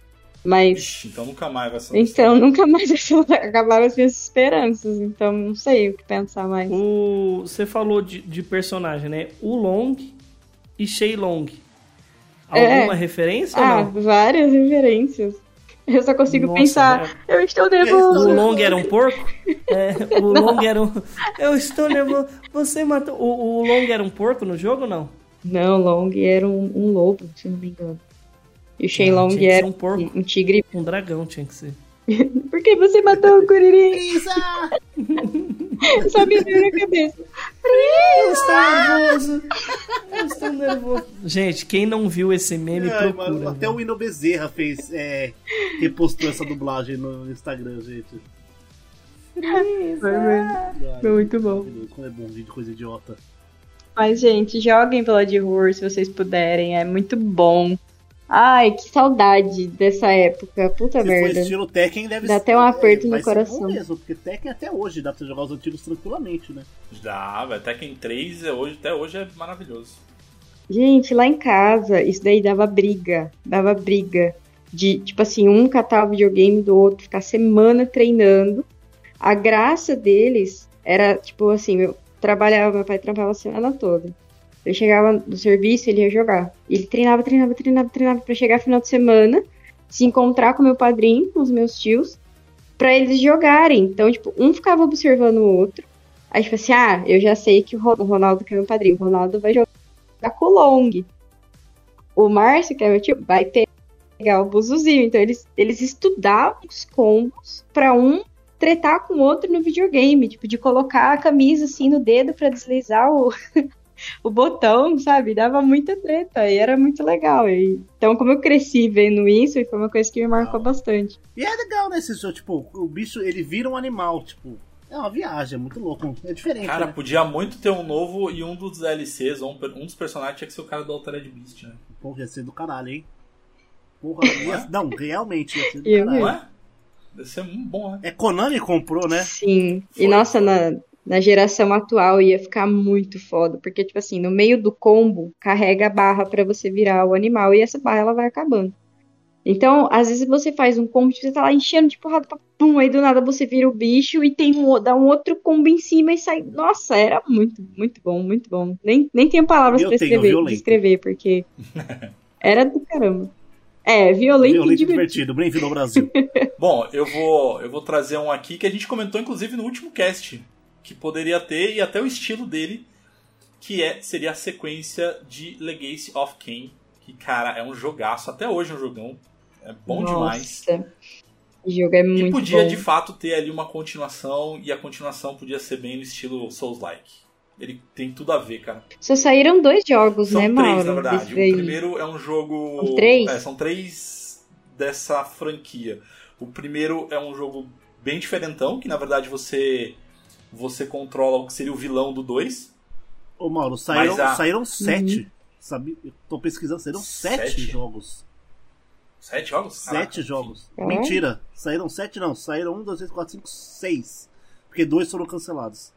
Mas. Ixi, então nunca mais vai ser. Então nunca mais acabaram as minhas esperanças. Então não sei o que pensar mais. O... Você falou de, de personagem, né? O Long e Long. Alguma é. referência ah, ou não? várias referências. Eu só consigo Nossa, pensar, né? eu estou nervoso. O Long era um porco? É, o Long era um. Eu estou nervoso. Você matou. O, o Long era um porco no jogo ou não? Não, o Long era um, um lobo, se não me engano. E o Shenlong ah, era um, porco. um tigre. Um dragão tinha que ser. Por que você matou o Kuririn? Isa! Só me veio na cabeça. Eu estou nervoso. Eu estou nervoso. Gente, quem não viu esse meme, Ai, procura. Mano, até o Ino Bezerra fez, é, repostou essa dublagem no Instagram, gente. Foi, Foi muito bom. Como é bom vídeo, coisa idiota. Mas, gente, joguem Blood Horror se vocês puderem. É muito bom. Ai, que saudade dessa época. Puta Se merda. Se for estilo Tekken, deve Dá ser, até um aperto é, no coração. mesmo, porque Tekken até hoje dá pra você jogar os antigos tranquilamente, né? Dá, velho. Tekken 3 é hoje, até hoje é maravilhoso. Gente, lá em casa, isso daí dava briga. Dava briga. De, tipo assim, um catar o videogame do outro, ficar semana treinando. A graça deles era, tipo assim, eu trabalhava, meu pai trabalhava a semana toda. Ele chegava do serviço, ele ia jogar. Ele treinava, treinava, treinava, treinava para chegar final de semana, se encontrar com meu padrinho, com os meus tios, para eles jogarem. Então, tipo, um ficava observando o outro. Aí, tipo assim, ah, eu já sei que o Ronaldo, que é meu padrinho, o Ronaldo vai jogar com o Long. O Márcio, que é meu tio, vai pegar o Buzuzinho. Então, eles, eles estudavam os combos para um tretar com o outro no videogame. Tipo, de colocar a camisa assim no dedo para deslizar o, o botão, sabe? Dava muita treta e era muito legal. E, então, como eu cresci vendo isso, foi uma coisa que me marcou bastante. E é legal nesse jogo, tipo, o bicho ele vira um animal, tipo. É uma viagem, é muito louco. É diferente. Cara, né? podia muito ter um novo e um dos DLCs, ou um, um dos personagens tinha que ser o cara do Altered Beast, né? Porra, ia ser do caralho, hein? Porra, ia... não, realmente ia ser do caralho. Não é? Deve ser muito bom, né? É Konami comprou, né? Sim. Foi, e nossa, na, na geração atual ia ficar muito foda. Porque, tipo assim, no meio do combo, carrega a barra pra você virar o animal e essa barra ela vai acabando. Então, às vezes você faz um combo, você tá lá enchendo de porrada, pá, pum, aí do nada você vira o bicho e tem um, dá um outro combo em cima e sai. Nossa, era muito, muito bom, muito bom. Nem, nem tenho palavras pra tenho escrever, violento. descrever, porque era do caramba. É, violento, Violento e e divertido. divertido. Bem-vindo ao Brasil. Bom, eu vou, eu vou trazer um aqui que a gente comentou inclusive no último cast, que poderia ter e até o estilo dele, que é seria a sequência de Legacy of Kain, que cara, é um jogaço, até hoje é um jogão, é bom demais. Nossa, esse jogo é E muito podia bom. de fato ter ali uma continuação e a continuação podia ser bem no estilo Souls-like. Ele tem tudo a ver, cara. Só saíram dois jogos, São né, três, Mauro? na verdade. O primeiro é um jogo. São três? É, são três dessa franquia. O primeiro é um jogo bem diferentão, que na verdade você você controla o que seria o vilão do 2. Ô, Mauro, saíram, a- saíram sete. Sabe? Eu tô pesquisando, saíram sete, Sete? jogos. Sete jogos? Sete Caraca. jogos. É? Mentira. Saíram sete, não. Saíram um, dois, três, quatro, cinco, seis. Porque dois foram cancelados.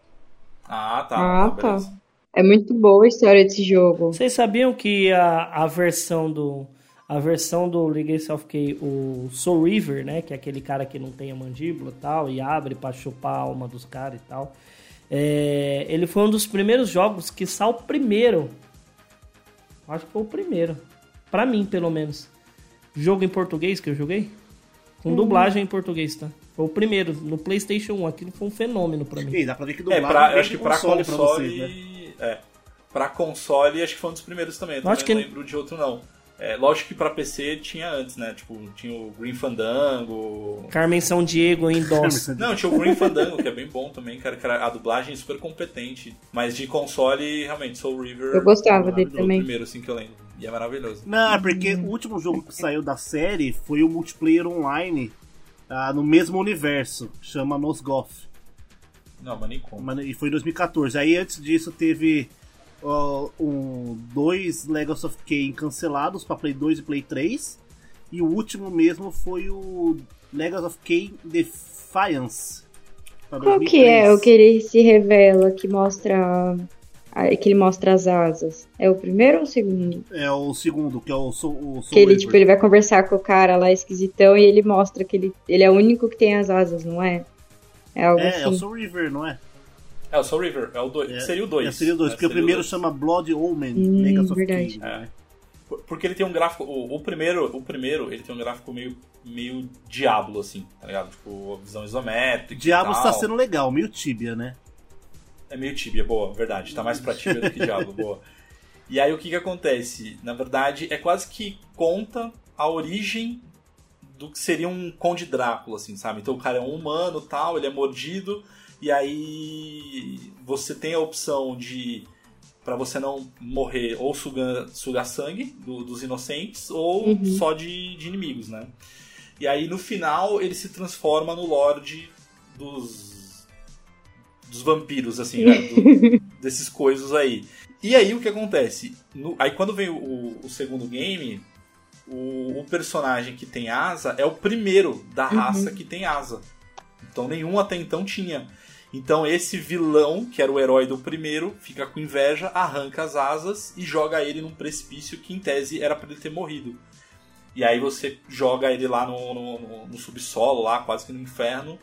Ah, tá. Ah, tá, tá. É muito boa a história desse jogo. Vocês sabiam que a, a versão do a versão do Legacy of K, o Soul River, né, que é aquele cara que não tem a mandíbula e tal e abre pra chupar a alma dos caras e tal. é, ele foi um dos primeiros jogos que saiu primeiro. Acho que foi o primeiro. Pra mim, pelo menos. Jogo em português que eu joguei. Com dublagem em português, tá? Foi o primeiro, no PlayStation 1. Aquilo foi um fenômeno pra mim. E dá pra ver que É, lado pra, vem eu acho que de pra console. pra vocês, né? É. Pra console, acho que foi um dos primeiros também. Eu Acho também não que- lembro de outro, não. É, lógico que pra PC tinha antes, né? Tipo, tinha o Green Fandango, Carmen São Diego em DOS. Não, tinha o Green Fandango, que é bem bom também, cara, que era a dublagem é super competente. Mas de console, realmente, Soul River. Eu gostava é dele o também. primeiro, assim, que eu lembro. E é maravilhoso. Não, é porque o último jogo que saiu da série foi o multiplayer online ah, no mesmo universo. Chama Nosgoth. Não, mas nem como. E foi em 2014. Aí antes disso teve ó, um, dois Legacy of Kain cancelados pra Play 2 e Play 3. E o último mesmo foi o Legacy of Kain Defiance. Qual 2003. que é o que ele se revela, que mostra. ah, Que ele mostra as asas? É o primeiro ou o segundo? É o segundo, que é o Soul, o Soul Que ele, tipo, ele vai conversar com o cara lá esquisitão e ele mostra que ele, ele é o único que tem as asas, não é? É algo É, é o assim. Soul River, não é? É o Soul River, é o dois. É, seria o 2. É, seria o 2, porque o primeiro chama Blood Omen Hum, Legacy of verdade. Kain. né? Porque ele tem um gráfico. O, o primeiro, o primeiro, ele tem um gráfico meio, meio Diablo, assim, tá ligado? Tipo, a visão isométrica. Diablo está sendo legal, meio Tibia, né? É meio Tibia, boa, verdade. Tá mais pra Tibia do que Diablo, boa. E aí o que que acontece? Na verdade, é quase que conta a origem do que seria um Conde Drácula, assim, sabe? Então o cara é um humano tal, ele é mordido, e aí você tem a opção de pra você não morrer ou sugar, sugar sangue do- dos inocentes ou Uhum. só de, de inimigos, né? E aí no final ele se transforma no Lorde dos dos vampiros, assim, né? Do- desses coisas aí. E aí o que acontece? No- aí quando vem o, o segundo game, o, o personagem que tem asa é o primeiro da raça que tem asa. Então nenhum até então tinha. Então esse vilão, que era o herói do primeiro, fica com inveja, arranca as asas e joga ele num precipício que em tese era para ele ter morrido. E aí você joga ele lá no, no- no- no subsolo, lá quase que no inferno,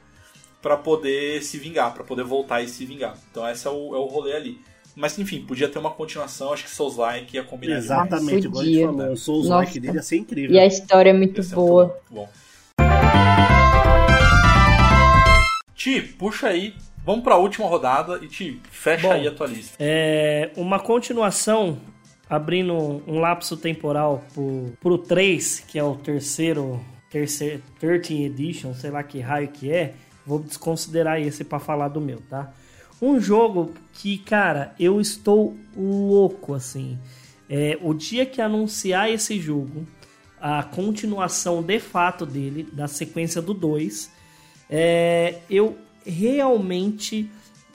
para poder se vingar, para poder voltar e se vingar. Então esse é o, é o rolê ali. Mas enfim, podia ter uma continuação, acho que Souls-like ia combinar. Exatamente, igual a gente podia. falou. O Souls like dele ia ser incrível. E a história é muito boa. muito bom. Ti, puxa aí. Vamos pra última rodada e Ti, fecha Bom. aí a tua lista. É uma continuação, abrindo um lapso temporal pro, pro 3, que é o terceiro, terceiro 13 Edition, sei lá que raio que é. Vou desconsiderar esse pra falar do meu, tá? Um jogo que, cara, eu estou louco, assim. É, o dia que anunciar esse jogo, a continuação de fato dele, da sequência do 2, é, eu realmente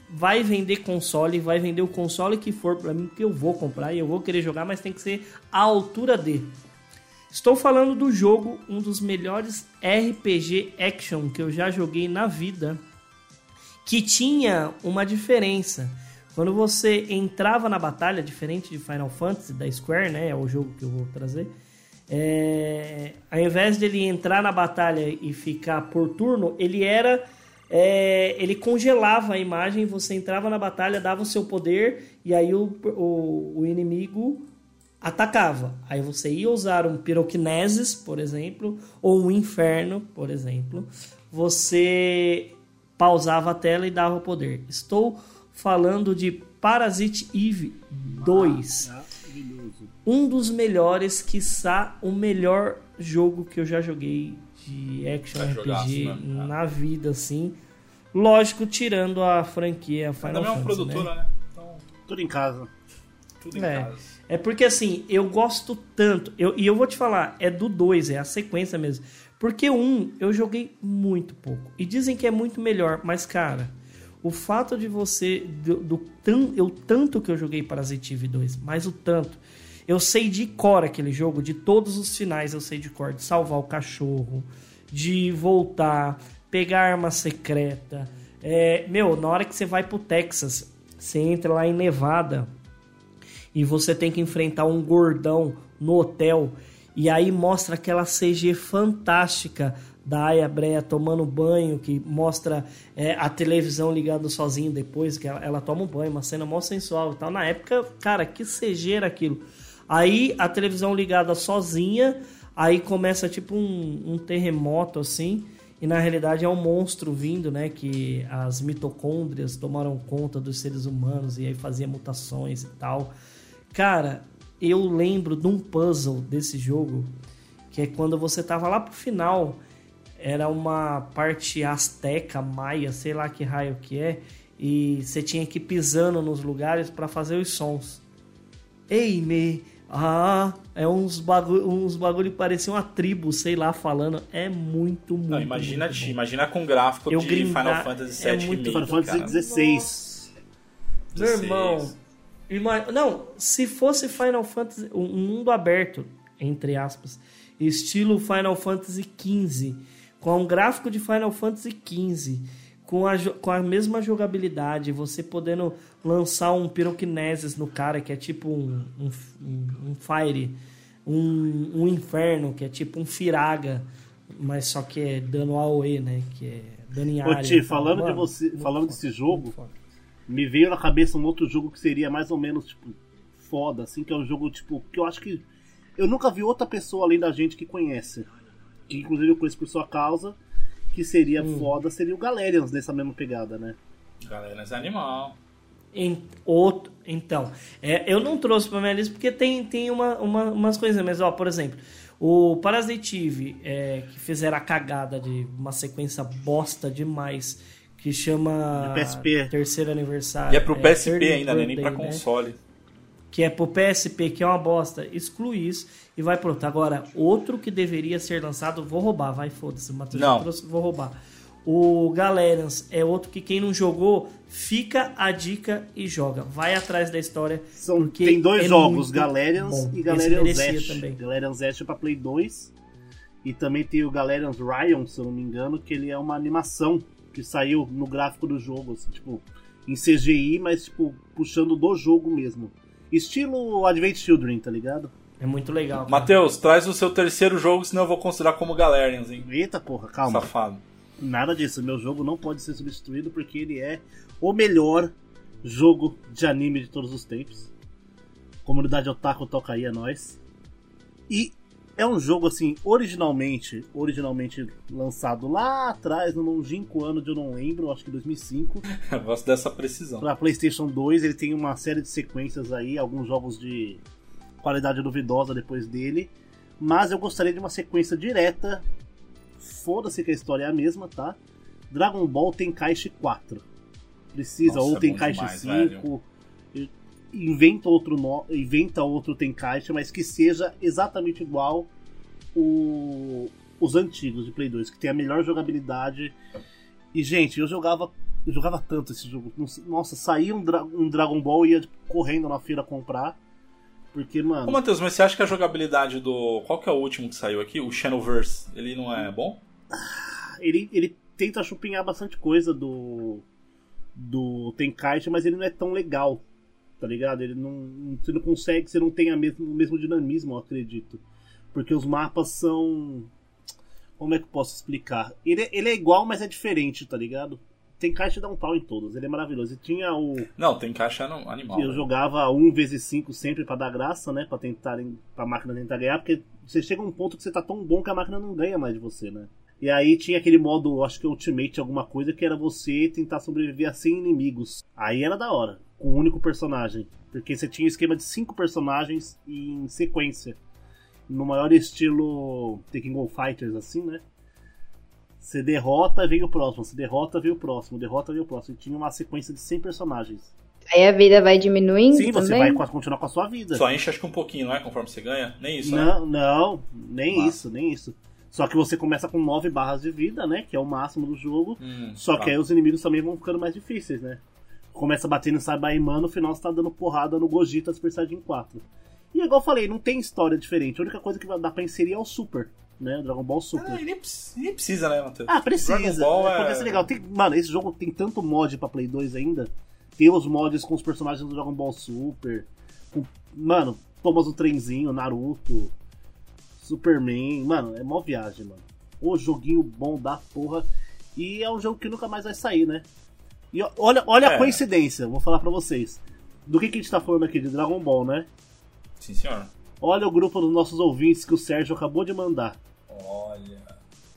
vai vender console, vai vender o console que for para mim, que eu vou comprar e eu vou querer jogar, mas tem que ser a altura de. Estou falando do jogo, um dos melhores RPG action que eu já joguei na vida, que tinha uma diferença. Quando você entrava na batalha, diferente de Final Fantasy da Square, né, é o jogo que eu vou trazer. É, ao invés dele entrar na batalha e ficar por turno, ele era é, ele congelava a imagem, você entrava na batalha, dava o seu poder e aí o, o, o inimigo atacava. Aí você ia usar um Pyrokinesis, por exemplo, ou um Inferno, por exemplo. Você pausava a tela e dava o poder. Estou falando de Parasite Eve 2. Um dos melhores, quiçá o melhor jogo que eu já joguei de action RPG jogasse, né? na vida, assim. Lógico, tirando a franquia Final Fantasy. Também é um produtora, né? né? Então... Tudo em casa. Tudo em é. casa. É porque assim, eu gosto tanto. Eu, e eu vou te falar, é do 2, é a sequência mesmo. Porque o 1 um, eu joguei muito pouco. E dizem que é muito melhor, mas cara, o fato de você. Do, do tan, eu tanto que eu joguei Parasite Eve 2, mas o tanto. Eu sei de cor aquele jogo, de todos os finais eu sei de cor. De salvar o cachorro, de voltar, pegar arma secreta. É, meu, na hora que você vai pro Texas, você entra lá em Nevada e você tem que enfrentar um gordão no hotel. E aí mostra aquela CG fantástica da Aya Breia tomando banho, que mostra é, a televisão ligada sozinho depois, que ela, ela, toma um banho, uma cena mó sensual e tal. Na época, cara, que CG era aquilo. Aí a televisão ligada sozinha, aí começa tipo um, um terremoto assim. E na realidade é um monstro vindo, né? Que as mitocôndrias tomaram conta dos seres humanos e aí fazia mutações e tal. Cara, eu lembro de um puzzle desse jogo que é quando você tava lá pro final, era uma parte asteca, maia, sei lá que raio que é, e você tinha que ir pisando nos lugares para fazer os sons. Ei, me, ah, é uns bagulho, uns bagulho que parecia uma tribo, sei lá, falando. É muito, muito. Não, imagina, muito imagina com gráfico Eu de grindar, Final Fantasy VII é muito Final Fantasy XVI. Meu irmão, não, se fosse Final Fantasy, um mundo aberto, entre aspas, estilo Final Fantasy XV, com um gráfico de Final Fantasy XV com a, com a mesma jogabilidade, você podendo lançar um Pyrokinesis no cara, que é tipo um, um, um, Fire, um, um Inferno, que é tipo um Firaga, mas só que é dano AOE, né? Que é dano em área. Ô, Ti, falando, Mano, de você, falando desse jogo, me veio na cabeça um outro jogo que seria mais ou menos, tipo, foda, assim, que é um jogo, tipo, que eu acho que eu nunca vi outra pessoa além da gente que conhece. Que inclusive eu conheço por sua causa que seria hum. foda seria o Galerians nessa mesma pegada, né? Galerians é animal. Em, outro, então, é, eu não trouxe pra minha lista porque tem, tem uma, uma, umas coisas, mas ó, por exemplo, o Parasitive, é, que fizeram a cagada de uma sequência bosta demais, que chama PSP. Terceiro Aniversário. E é pro é, PSP ainda, né? Nem pra né? console. Que é pro PSP, que é uma bosta. Exclui isso e vai pronto. Agora, outro que deveria ser lançado, vou roubar, vai, foda-se, Matheus não. trouxe, vou roubar. O Galerians é outro que quem não jogou, fica a dica e joga. Vai atrás da história. São, tem dois é jogos, Galerians e Galerians Ash. Também. Galerians Ash é pra Play 2. E também tem o Galerians Ryan, se eu não me engano, que ele é uma animação que saiu no gráfico do jogo, assim, tipo, em CGI, mas tipo, puxando do jogo mesmo. Estilo Advent Children, tá ligado? É muito legal. Matheus, traz o seu terceiro jogo, senão eu vou considerar como Galerians, hein? Eita porra, calma. Safado. Nada disso, meu jogo não pode ser substituído porque ele é o melhor jogo de anime de todos os tempos. Comunidade Otaku toca aí, é nóis. E é um jogo assim, originalmente, originalmente lançado lá atrás, no longínquo ano de eu não lembro, acho que 2005. Eu gosto dessa precisão. Pra PlayStation 2, ele tem uma série de sequências aí, alguns jogos de qualidade duvidosa depois dele. Mas eu gostaria de uma sequência direta. Foda-se que a história é a mesma, tá? Dragon Ball Tenkaichi 4. Precisa, Nossa, ou tem caixa demais, 5. Inventa outro, no... inventa outro tem caixa, mas que seja exatamente igual o... os antigos de Play 2, que tem a melhor jogabilidade. E, gente, eu jogava. Eu jogava tanto esse jogo. Nossa, saía um, Dra... um Dragon Ball e ia correndo na feira comprar. Porque, mano. Ô, Matheus, mas você acha que a jogabilidade do. Qual que é o último que saiu aqui? O Shadowverse, ele não é bom? Ele, ele tenta chupinhar bastante coisa do. Do Tenkaichi, mas ele não é tão legal. Tá ligado? Ele não. Você não consegue, você não tem a mesmo, o mesmo dinamismo, eu acredito. Porque os mapas são. Como é que eu posso explicar? Ele, é- ele é igual, mas é diferente, tá ligado? Tem caixa dá um pau em todos, ele é maravilhoso. E tinha o. Não, tem caixa no animal. Eu velho. jogava 1 vezes 5 sempre pra dar graça, né? Pra tentarem. pra máquina tentar ganhar, porque você chega a um ponto que você tá tão bom que a máquina não ganha mais de você, né? E aí tinha aquele modo, acho que Ultimate, alguma coisa, que era você tentar sobreviver a 100 inimigos. Aí era da hora, com um único personagem. Porque você tinha um esquema de 5 personagens em sequência. No maior estilo Taking Go Fighters, assim, né? Você derrota, vem o próximo. Você derrota, vem o próximo. Derrota, vem o próximo. E tinha uma sequência de 100 personagens. Aí a vida vai diminuindo Sim, você também? vai continuar com a sua vida. Só enche acho que um pouquinho, não é? Conforme você ganha? Nem isso, né? Não, não, nem Ah. isso, nem isso. Só que você começa com 9 barras de vida, né? Que é o máximo do jogo. Hum, Só tá. que aí os inimigos também vão ficando mais difíceis, né? Começa batendo em Saibaiman, no final você tá dando porrada no Gogeta Super Saiyajin 4. E igual eu falei, não tem história diferente. A única coisa que dar pra inserir é o Super, né? O Dragon Ball Super. Ah, nem, precisa- nem precisa, né, Matheus? Ah, precisa. Dragon Ball é... Podia ser legal. Tem- mano, esse jogo tem tanto mod pra Play 2 ainda. Tem os mods com os personagens do Dragon Ball Super. Com, mano, Thomas o Trenzinho, Naruto, Superman. Mano, é mó viagem, mano. O joguinho bom da porra. E é um jogo que nunca mais vai sair, né? E olha, olha É. a coincidência, vou falar pra vocês. Do que, que a gente tá falando aqui? De Dragon Ball, né? Sim, senhor. Olha o grupo dos nossos ouvintes que o Sérgio acabou de mandar. Olha.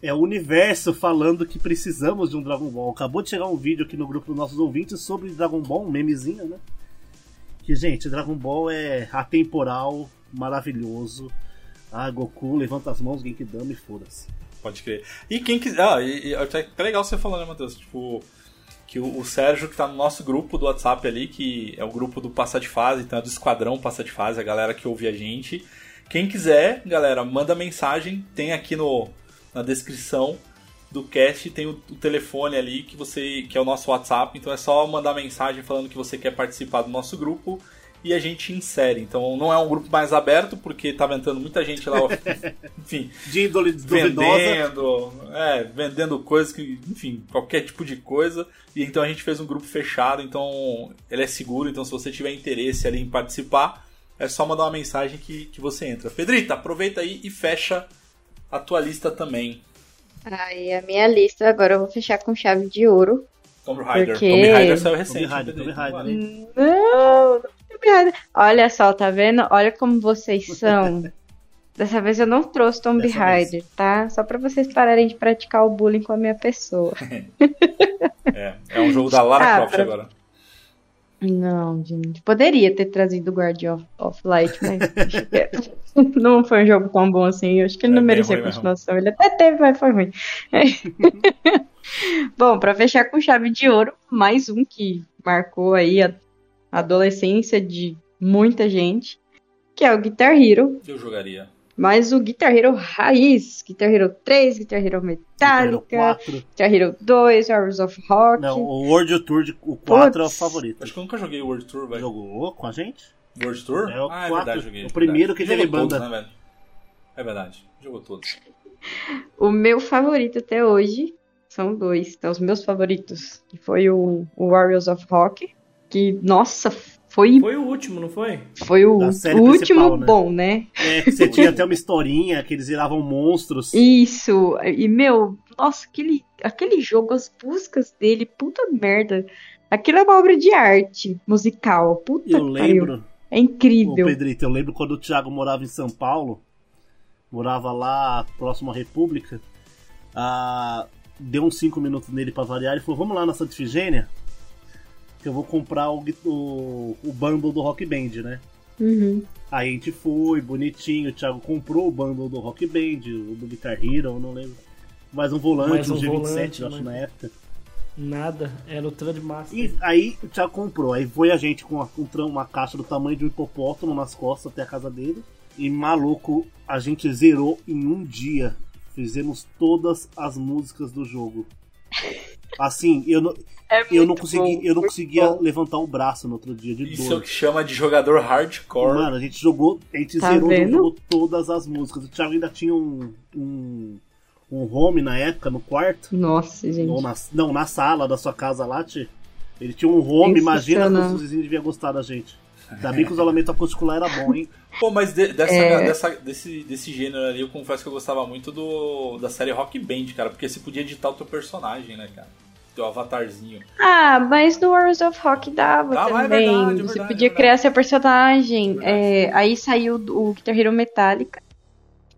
É o universo falando que precisamos de um Dragon Ball. Acabou de chegar um vídeo aqui no grupo dos nossos ouvintes sobre Dragon Ball, um memezinho, né? Que, gente, Dragon Ball é atemporal, maravilhoso. Ah, Goku, levanta as mãos, Genkidama e foda-se. Pode crer. E quem quiser. Ah, e, e até legal você falando, né, Matheus? Tipo, que o, o Sérgio, que tá no nosso grupo do WhatsApp ali, que é o grupo do Passa de Fase, então é do Esquadrão Passa de Fase, a galera que ouve a gente. Quem quiser, galera, manda mensagem, tem aqui no, na descrição do cast, tem o, o telefone ali que você que é o nosso WhatsApp, então é só mandar mensagem falando que você quer participar do nosso grupo e a gente insere. Então não é um grupo mais aberto, porque tá entrando muita gente lá, enfim, De índole duvidosa. vendendo, é, vendendo coisas que, enfim, qualquer tipo de coisa. E então a gente fez um grupo fechado, então ele é seguro, então se você tiver interesse ali em participar, é só mandar uma mensagem que, que você entra. Pedrita, aproveita aí e fecha a tua lista também. Aí a minha lista agora eu vou fechar com chave de ouro. Tomb Raider. Porque- Tomb Raider saiu recente. Tomb Raider, hein, Pedrita? Tomb Raider, hein? Não, não tô obrigada. Olha só, tá vendo? Olha como vocês são. Dessa vez eu não trouxe Tomb Dessa Raider, tá? Só pra vocês pararem de praticar o bullying com a minha pessoa. É, é um jogo da Lara Ah, Croft pra- agora. Não, gente. Poderia ter trazido o Guardian of, of Light, mas não foi um jogo tão bom assim. Eu acho que ele É não merecia ruim continuação. Ele até teve, mas foi ruim. bom, pra fechar com chave de ouro, mais um que marcou aí a adolescência de muita gente, que é o Guitar Hero. Eu jogaria. Mas o Guitar Hero raiz, Guitar Hero 3, Guitar Hero Guitar Hero Metallica, 4. Guitar Hero 2, Hours of Rock. Não, o World Tour, de, o 4 é o favorito. Acho que eu nunca joguei World Tour, velho. Jogou com a gente? World Tour? É o ah, é quatro. verdade, joguei. O primeiro que Jogou teve todos, banda. né, velho? É verdade, jogou todos. O meu favorito até hoje são dois. Então, os meus favoritos, que foi o, o Warriors of Rock, que, nossa, foi, Foi o último, não foi? foi o, último né? bom, né? É, que você tinha até uma historinha que eles viravam monstros. Isso. E, meu, nossa, aquele, aquele jogo, as buscas dele, puta merda. Aquilo é uma obra de arte musical. Puta Eu que pariu. lembro, É ô incrível. Pedrito, eu lembro quando o Thiago morava em São Paulo, morava lá próximo à República, ah, deu uns 5 minutos nele pra variar, ele falou, vamos lá na Santa Ifigênia, que eu vou comprar o, o, o bundle do Rock Band, né? Uhum. Aí a gente foi, bonitinho, o Thiago comprou o bundle do Rock Band, o do Guitar Hero, eu não lembro. Mais um volante, Mais um, um G27, volante, eu acho, na época. Nada, era o Trendmaster. E aí o Thiago comprou. Aí foi a gente com uma, um tram- uma caixa do tamanho de um hipopótamo nas costas até a casa dele. E maluco, a gente zerou em um dia. Fizemos todas as músicas do jogo. Assim, eu não, É eu não consegui, bom, eu não conseguia bom. levantar o braço no outro dia de Isso é o que chama de jogador hardcore. Mano, a gente jogou, a gente Tá zerou, jogou todas as músicas. O Thiago ainda tinha um, um, um home na época, no quarto. Nossa, gente. Ou na, não, na sala da sua casa lá, Tchê. Ele tinha um home, imagina que Sensacional. os vizinhos deviam gostar da gente. Ainda bem que o isolamento acústico lá era bom, hein? Pô, mas de- dessa, É. dessa- desse, desse gênero ali, eu confesso que eu gostava muito do, da série Rock Band, cara, porque você podia editar o teu personagem, né, cara? Teu avatarzinho. Ah, mas no World of Rock dava Ah, mas é também. verdade, é Você verdade, podia é criar seu personagem. É, aí saiu o Guitar Hero Metallica.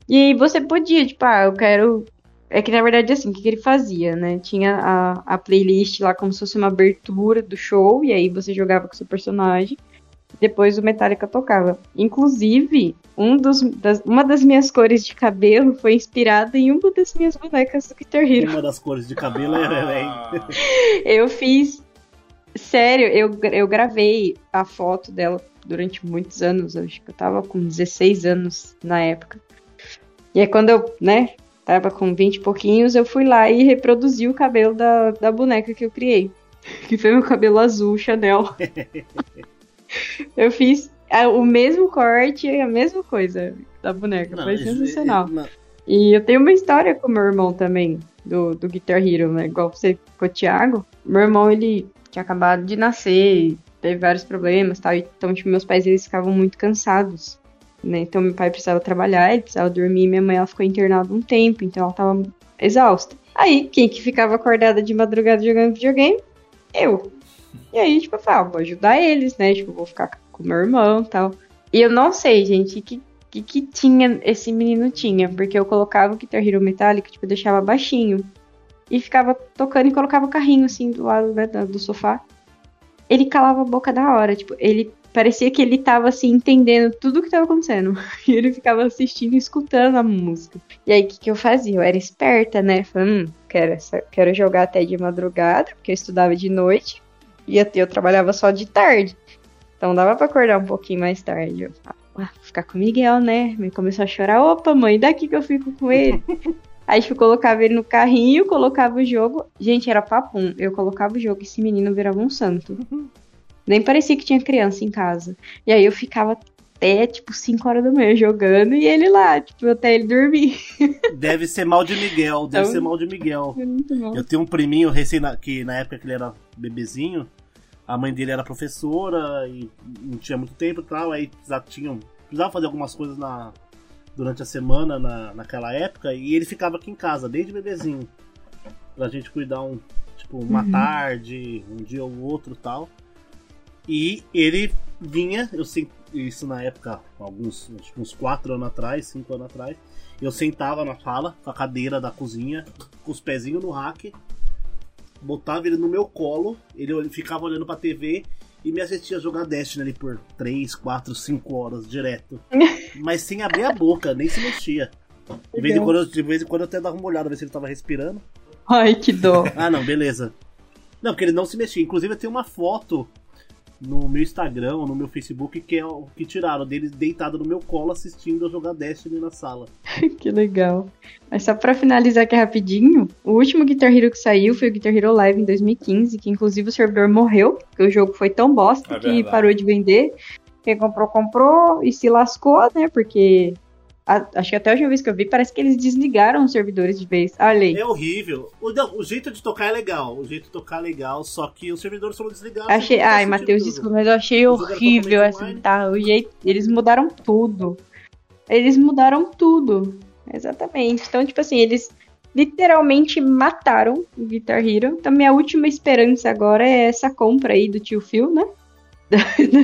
E aí você podia, tipo, ah, eu quero. É que na verdade, assim, o que, que ele fazia, né? Tinha a, a playlist lá como se fosse uma abertura do show, e aí você jogava com seu personagem. Depois o Metallica tocava. Inclusive, um dos, das- uma das minhas cores de cabelo foi inspirada em uma das minhas bonecas do Guitar Hero. Uma das cores de cabelo é, é, Ah, Eu fiz. Sério, eu, eu gravei a foto dela durante muitos anos. Acho que eu tava com 16 anos na época. E aí, quando eu, né, tava com 20 e pouquinhos, eu fui lá e reproduzi o cabelo da, da boneca que eu criei. Que foi meu cabelo azul, Chanel. eu fiz o mesmo corte e a mesma coisa da boneca. Não, foi sensacional. é- não, E eu tenho uma história com meu irmão também, do, do Guitar Hero, né? Igual você com o Thiago. Meu irmão, ele tinha acabado de nascer, teve vários problemas tal. Então, tipo, meus pais, eles ficavam muito cansados, né? Então, meu pai precisava trabalhar, ele precisava dormir. Minha mãe, ela ficou internada um tempo, então ela tava exausta. Aí, quem que ficava acordada de madrugada jogando videogame? Eu. E aí, tipo, eu falei, ah, vou ajudar eles, né? Tipo, vou ficar com meu irmão e tal. E eu não sei, gente, que que, que tinha esse menino tinha, porque eu colocava o Guitar Hero Metallic, tipo, deixava baixinho e ficava tocando e colocava o carrinho assim do lado né, do sofá. Ele calava a boca da hora, tipo, ele parecia que ele tava assim entendendo tudo que tava acontecendo. E ele ficava assistindo e escutando a música. E aí o que, que eu fazia? Eu era esperta, né? Falei, hum, quero, quero jogar até de madrugada, porque eu estudava de noite e eu, eu trabalhava só de tarde. Então dava pra acordar um pouquinho mais tarde. Eu falava, ah, ficar com o Miguel, né? Ele começou a chorar. Opa, mãe, daqui que eu fico com ele. Aí, tipo, eu colocava ele no carrinho, colocava o jogo. Gente, era papum. Eu colocava o jogo e esse menino virava um santo. Nem parecia que tinha criança em casa. E aí eu ficava até, tipo, 5 horas da manhã jogando e ele lá, tipo, até ele dormir. Deve ser mal de Miguel, deve Então- ser mal de Miguel. Bom. Eu tenho um priminho recém na- que na época que ele era bebezinho, a mãe dele era professora e não tinha muito tempo e tal, aí precisava, tinham, precisava fazer algumas coisas na, durante a semana na, naquela época e ele ficava aqui em casa, desde bebezinho. Pra gente cuidar um, tipo, uma Uhum. tarde, um dia ou outro tal. E ele vinha, eu sei isso na época, alguns uns 4 anos atrás, 5 anos atrás. Eu sentava na sala, com a cadeira da cozinha, com os pezinhos no rack, botava ele no meu colo, ele ficava olhando pra TV e me assistia jogar Destiny ali por 3, 4, 5 horas direto. Mas sem abrir a boca, nem se mexia. De vez, em quando, eu- de vez em quando eu até dava uma olhada, ver se ele tava respirando. Ai, que dó. Ah, não, beleza. Não, porque ele não se mexia. Inclusive, eu tenho uma foto no meu Instagram ou no meu Facebook que é o que tiraram dele deitado no meu colo assistindo eu jogar Destiny na sala. que legal. Mas só pra finalizar aqui rapidinho, o último Guitar Hero que saiu foi o Guitar Hero Live em 2015, que inclusive o servidor morreu, porque o jogo foi tão bosta É que verdade. parou de vender. Quem comprou, comprou e se lascou, né? Porque a- acho que até a última vez que eu vi, parece que eles desligaram os servidores de vez. Olha aí. É horrível. O, não, o jeito de tocar é legal. O jeito de tocar é legal, só que os servidores foram desligados. Achei, ai, Matheus, desculpa, mas eu achei horrível assim, tá? O jeito, eles mudaram tudo. Eles mudaram tudo. Exatamente. Então, tipo assim, eles literalmente mataram o Guitar Hero. Então, minha última esperança agora é essa compra aí do tio Phil, né? Da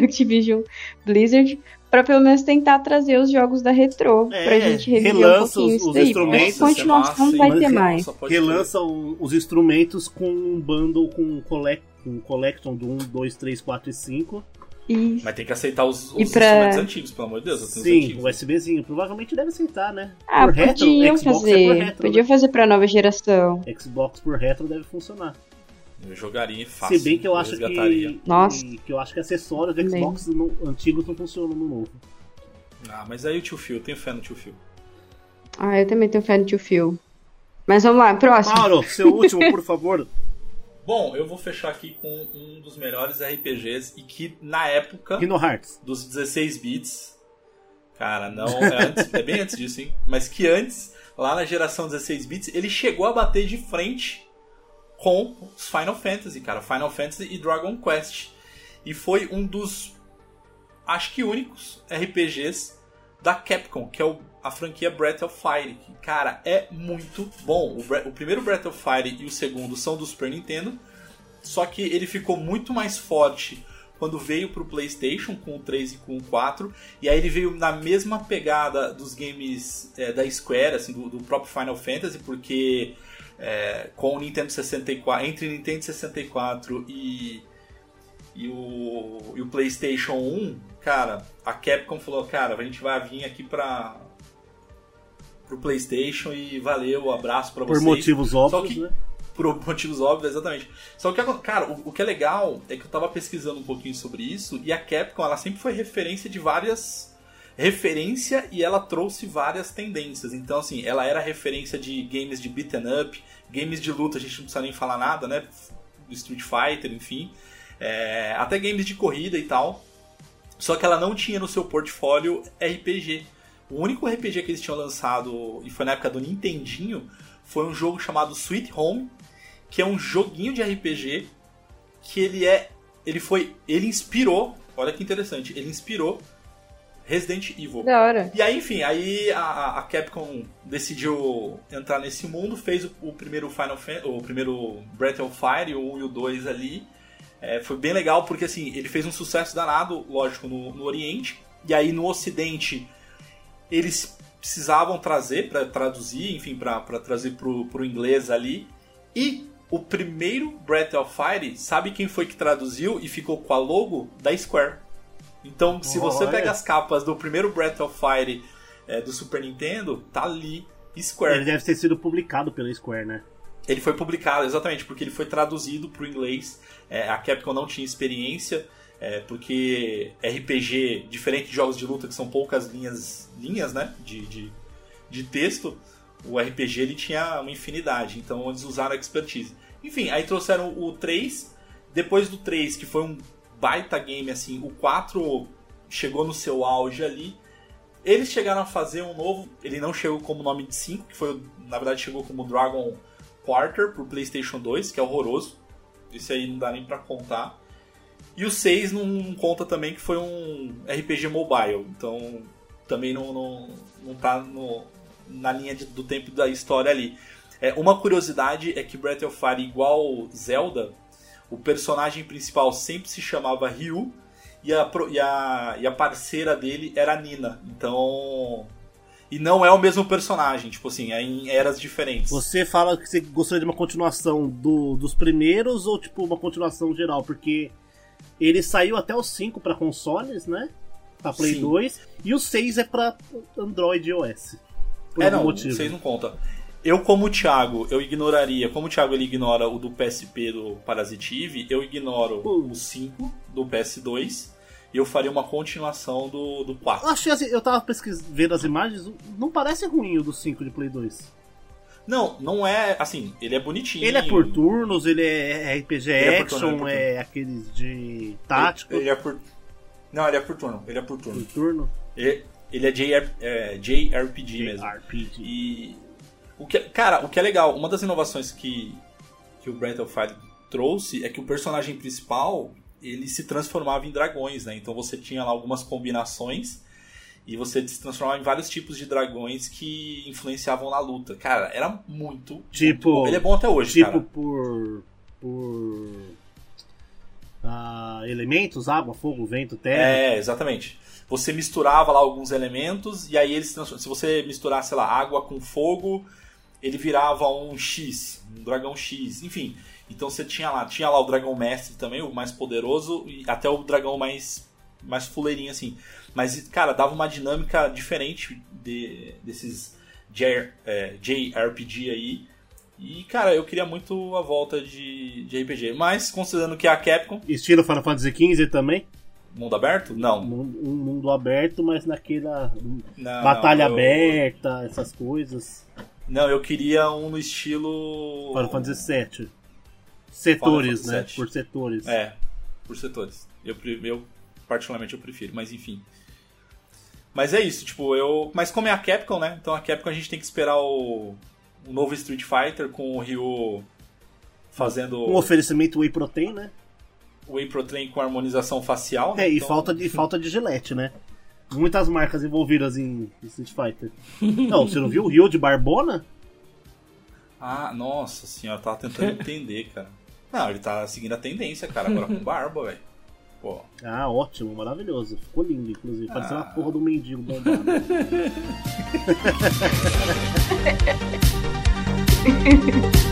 Activision Blizzard. Pra pelo menos tentar trazer os jogos da Retro. É, pra gente reviver um relança pouquinho os- isso os daí. instrumentos, continuação não vai ter mais. Relança o- os instrumentos com um bundle com collect, um collection do 1, 2, 3, 4 e 5. Isso. Mas tem que aceitar os, os E pra- instrumentos antigos, pelo amor de Deus. Sim, antigos. USBzinho. Provavelmente deve aceitar, né? Ah, por retro, podiam Xbox é fazer. por retro, Podiam fazer pra nova geração. né? Xbox por retro deve funcionar. Eu jogaria fácil. Se bem que eu acho resgataria. que, Nossa. que, eu acho que acessórios do. Xbox no- antigos não funcionam no novo. Ah, mas aí o tio Phil, eu tenho fé no tio Phil. Ah, eu também tenho fé no tio Phil. Mas vamos lá, próximo. Mauro, seu último, por favor. Bom, eu vou fechar aqui com um dos melhores RPGs e que na época Kingdom Hearts. dos 16 bits, cara, não, é, antes- é bem antes disso, hein? Mas que antes, lá na geração 16 bits, ele chegou a bater de frente com os Final Fantasy, cara, Final Fantasy e Dragon Quest. E foi um dos, acho que únicos RPGs da Capcom, que é o- a franquia Breath of Fire. Que, cara, é muito bom. O, o primeiro Breath of Fire e o segundo são do Super Nintendo, só que ele ficou muito mais forte quando veio pro PlayStation com o 3 e com o 4. E aí ele veio na mesma pegada dos games é, da Square, assim, do, do próprio Final Fantasy, porque é, com o Nintendo 64, entre o Nintendo 64 e, e, o, e o PlayStation 1, cara, a Capcom falou: cara, a gente vai vir aqui pra. Pro PlayStation e valeu, abraço Por vocês. motivos Só óbvios, que- né? por motivos óbvios, exatamente. Só que, cara, o, o que é legal é que eu tava pesquisando um pouquinho sobre isso e a Capcom, ela sempre foi referência de várias. Referência e ela trouxe várias tendências. Então, assim, ela era referência de games de beaten up, games de luta, a gente não precisa nem falar nada, né? Street Fighter, enfim. É, até games de corrida e tal. Só que ela não tinha no seu portfólio RPG. O único RPG que eles tinham lançado, e foi na época do Nintendinho, foi um jogo chamado Sweet Home, que é um joguinho de RPG que ele é. Ele foi. Ele inspirou. Olha que interessante, ele inspirou Resident Evil. Da hora. E aí, enfim, aí a, a Capcom decidiu entrar nesse mundo, fez o, o primeiro Final Fantasy, o primeiro Breath of Fire, o 1 e o 2 ali. É, foi bem legal porque assim, ele fez um sucesso danado, lógico, no, no Oriente. E aí no Ocidente eles precisavam trazer para traduzir, enfim, para trazer pro, pro inglês ali. E o primeiro Breath of Fire, sabe quem foi que traduziu e ficou com a logo da Square? Então, se você Olha. pega as capas do primeiro Breath of Fire é, do Super Nintendo, tá ali Square. Ele deve ter sido publicado pela Square, né? Ele foi publicado, exatamente, porque ele foi traduzido para o inglês. É, a Capcom não tinha experiência, é, porque RPG, diferente de jogos de luta, que são poucas linhas, linhas né, de, de, de texto, o RPG ele tinha uma infinidade, então eles usaram a expertise. Enfim, aí trouxeram o 3, depois do 3, que foi um baita game, assim, o 4 chegou no seu auge ali. Eles chegaram a fazer um novo, ele não chegou como nome de 5, que foi, na verdade, chegou como Dragon Quarter pro PlayStation 2, que é horroroso. Esse aí não dá nem pra contar. E o 6 não conta também que foi um RPG mobile, então também não, não, não tá no, na linha de- do tempo da história ali. É, uma curiosidade é que Breath of Fire, igual Zelda, o personagem principal sempre se chamava Ryu e a, e a, e a parceira dele era Nina. Então. E não é o mesmo personagem, tipo assim, é em eras diferentes. Você fala que você gostaria de uma continuação do, dos primeiros ou tipo uma continuação geral? Porque ele saiu até o 5 pra consoles, né? Pra Play Sim. 2. E o 6 é pra Android e iOS. Por é, algum não, motivo. vocês não contam. Eu, como o Thiago, eu ignoraria. Como o Thiago ele ignora o do PSP do Parasitive, eu ignoro Hum. o 5 do PS2 e eu faria uma continuação do, do 4. Eu achei assim, eu tava pesquisando, vendo as imagens, não parece ruim o do 5 de Play 2. Não, não é assim, ele é bonitinho. Ele é por turnos, ele é RPG Ele é por action, turno, ele é é aqueles de tático Ele, ele é por. Não, ele é por turno. Ele é por turno. por turno. Ele, ele é, JR, é JRPG mesmo. RPG. E o que, cara, o que é legal, uma das inovações que, que o Breath of Fire trouxe é que o personagem principal ele se transformava em dragões, né? Então você tinha lá algumas combinações e você se transformava em vários tipos de dragões que influenciavam na luta. Cara, era muito. Tipo- muito. Ele é bom até hoje, Tipo cara. por. por. ah, elementos, água, fogo, vento, terra. É, exatamente. Você misturava lá alguns elementos e aí eles se transformavam. Se você misturasse, sei lá, água com fogo, ele virava um X, um dragão X, enfim. Então você tinha lá, tinha lá o dragão mestre também, o mais poderoso, e até o dragão mais mais fuleirinho assim. Mas cara, dava uma dinâmica diferente de, desses J, é, JRPG aí. E, cara, eu queria muito a volta de, de RPG. Mas, considerando que é a Capcom, Estilo Final Fantasy XV também. mundo aberto? Não. Um um mundo aberto, mas naquela Não, batalha não, eu- aberta, essas coisas. Não, eu queria um no estilo. Final Fantasy VII. Setores, Final né? Fantasy Por setores. É, por setores. Eu, eu, particularmente, eu prefiro, mas enfim. Mas é isso, tipo, eu. Mas como é a Capcom, né? Então a Capcom a gente tem que esperar o, o novo Street Fighter com o Ryu fazendo Um oferecimento Whey Protein, né? Whey Pro Train com harmonização facial. né? É, e Então- falta, de, falta de gilete, né? Muitas marcas envolvidas em Street Fighter. Não, você não viu o Ryu de Barbona? Ah, nossa senhora, eu tava tentando entender, cara. Não, ele tá seguindo a tendência, cara, agora com barba, velho. Pô. Ah, ótimo, maravilhoso. Ficou lindo, inclusive. Parecendo Ah. a porra do mendigo bombado.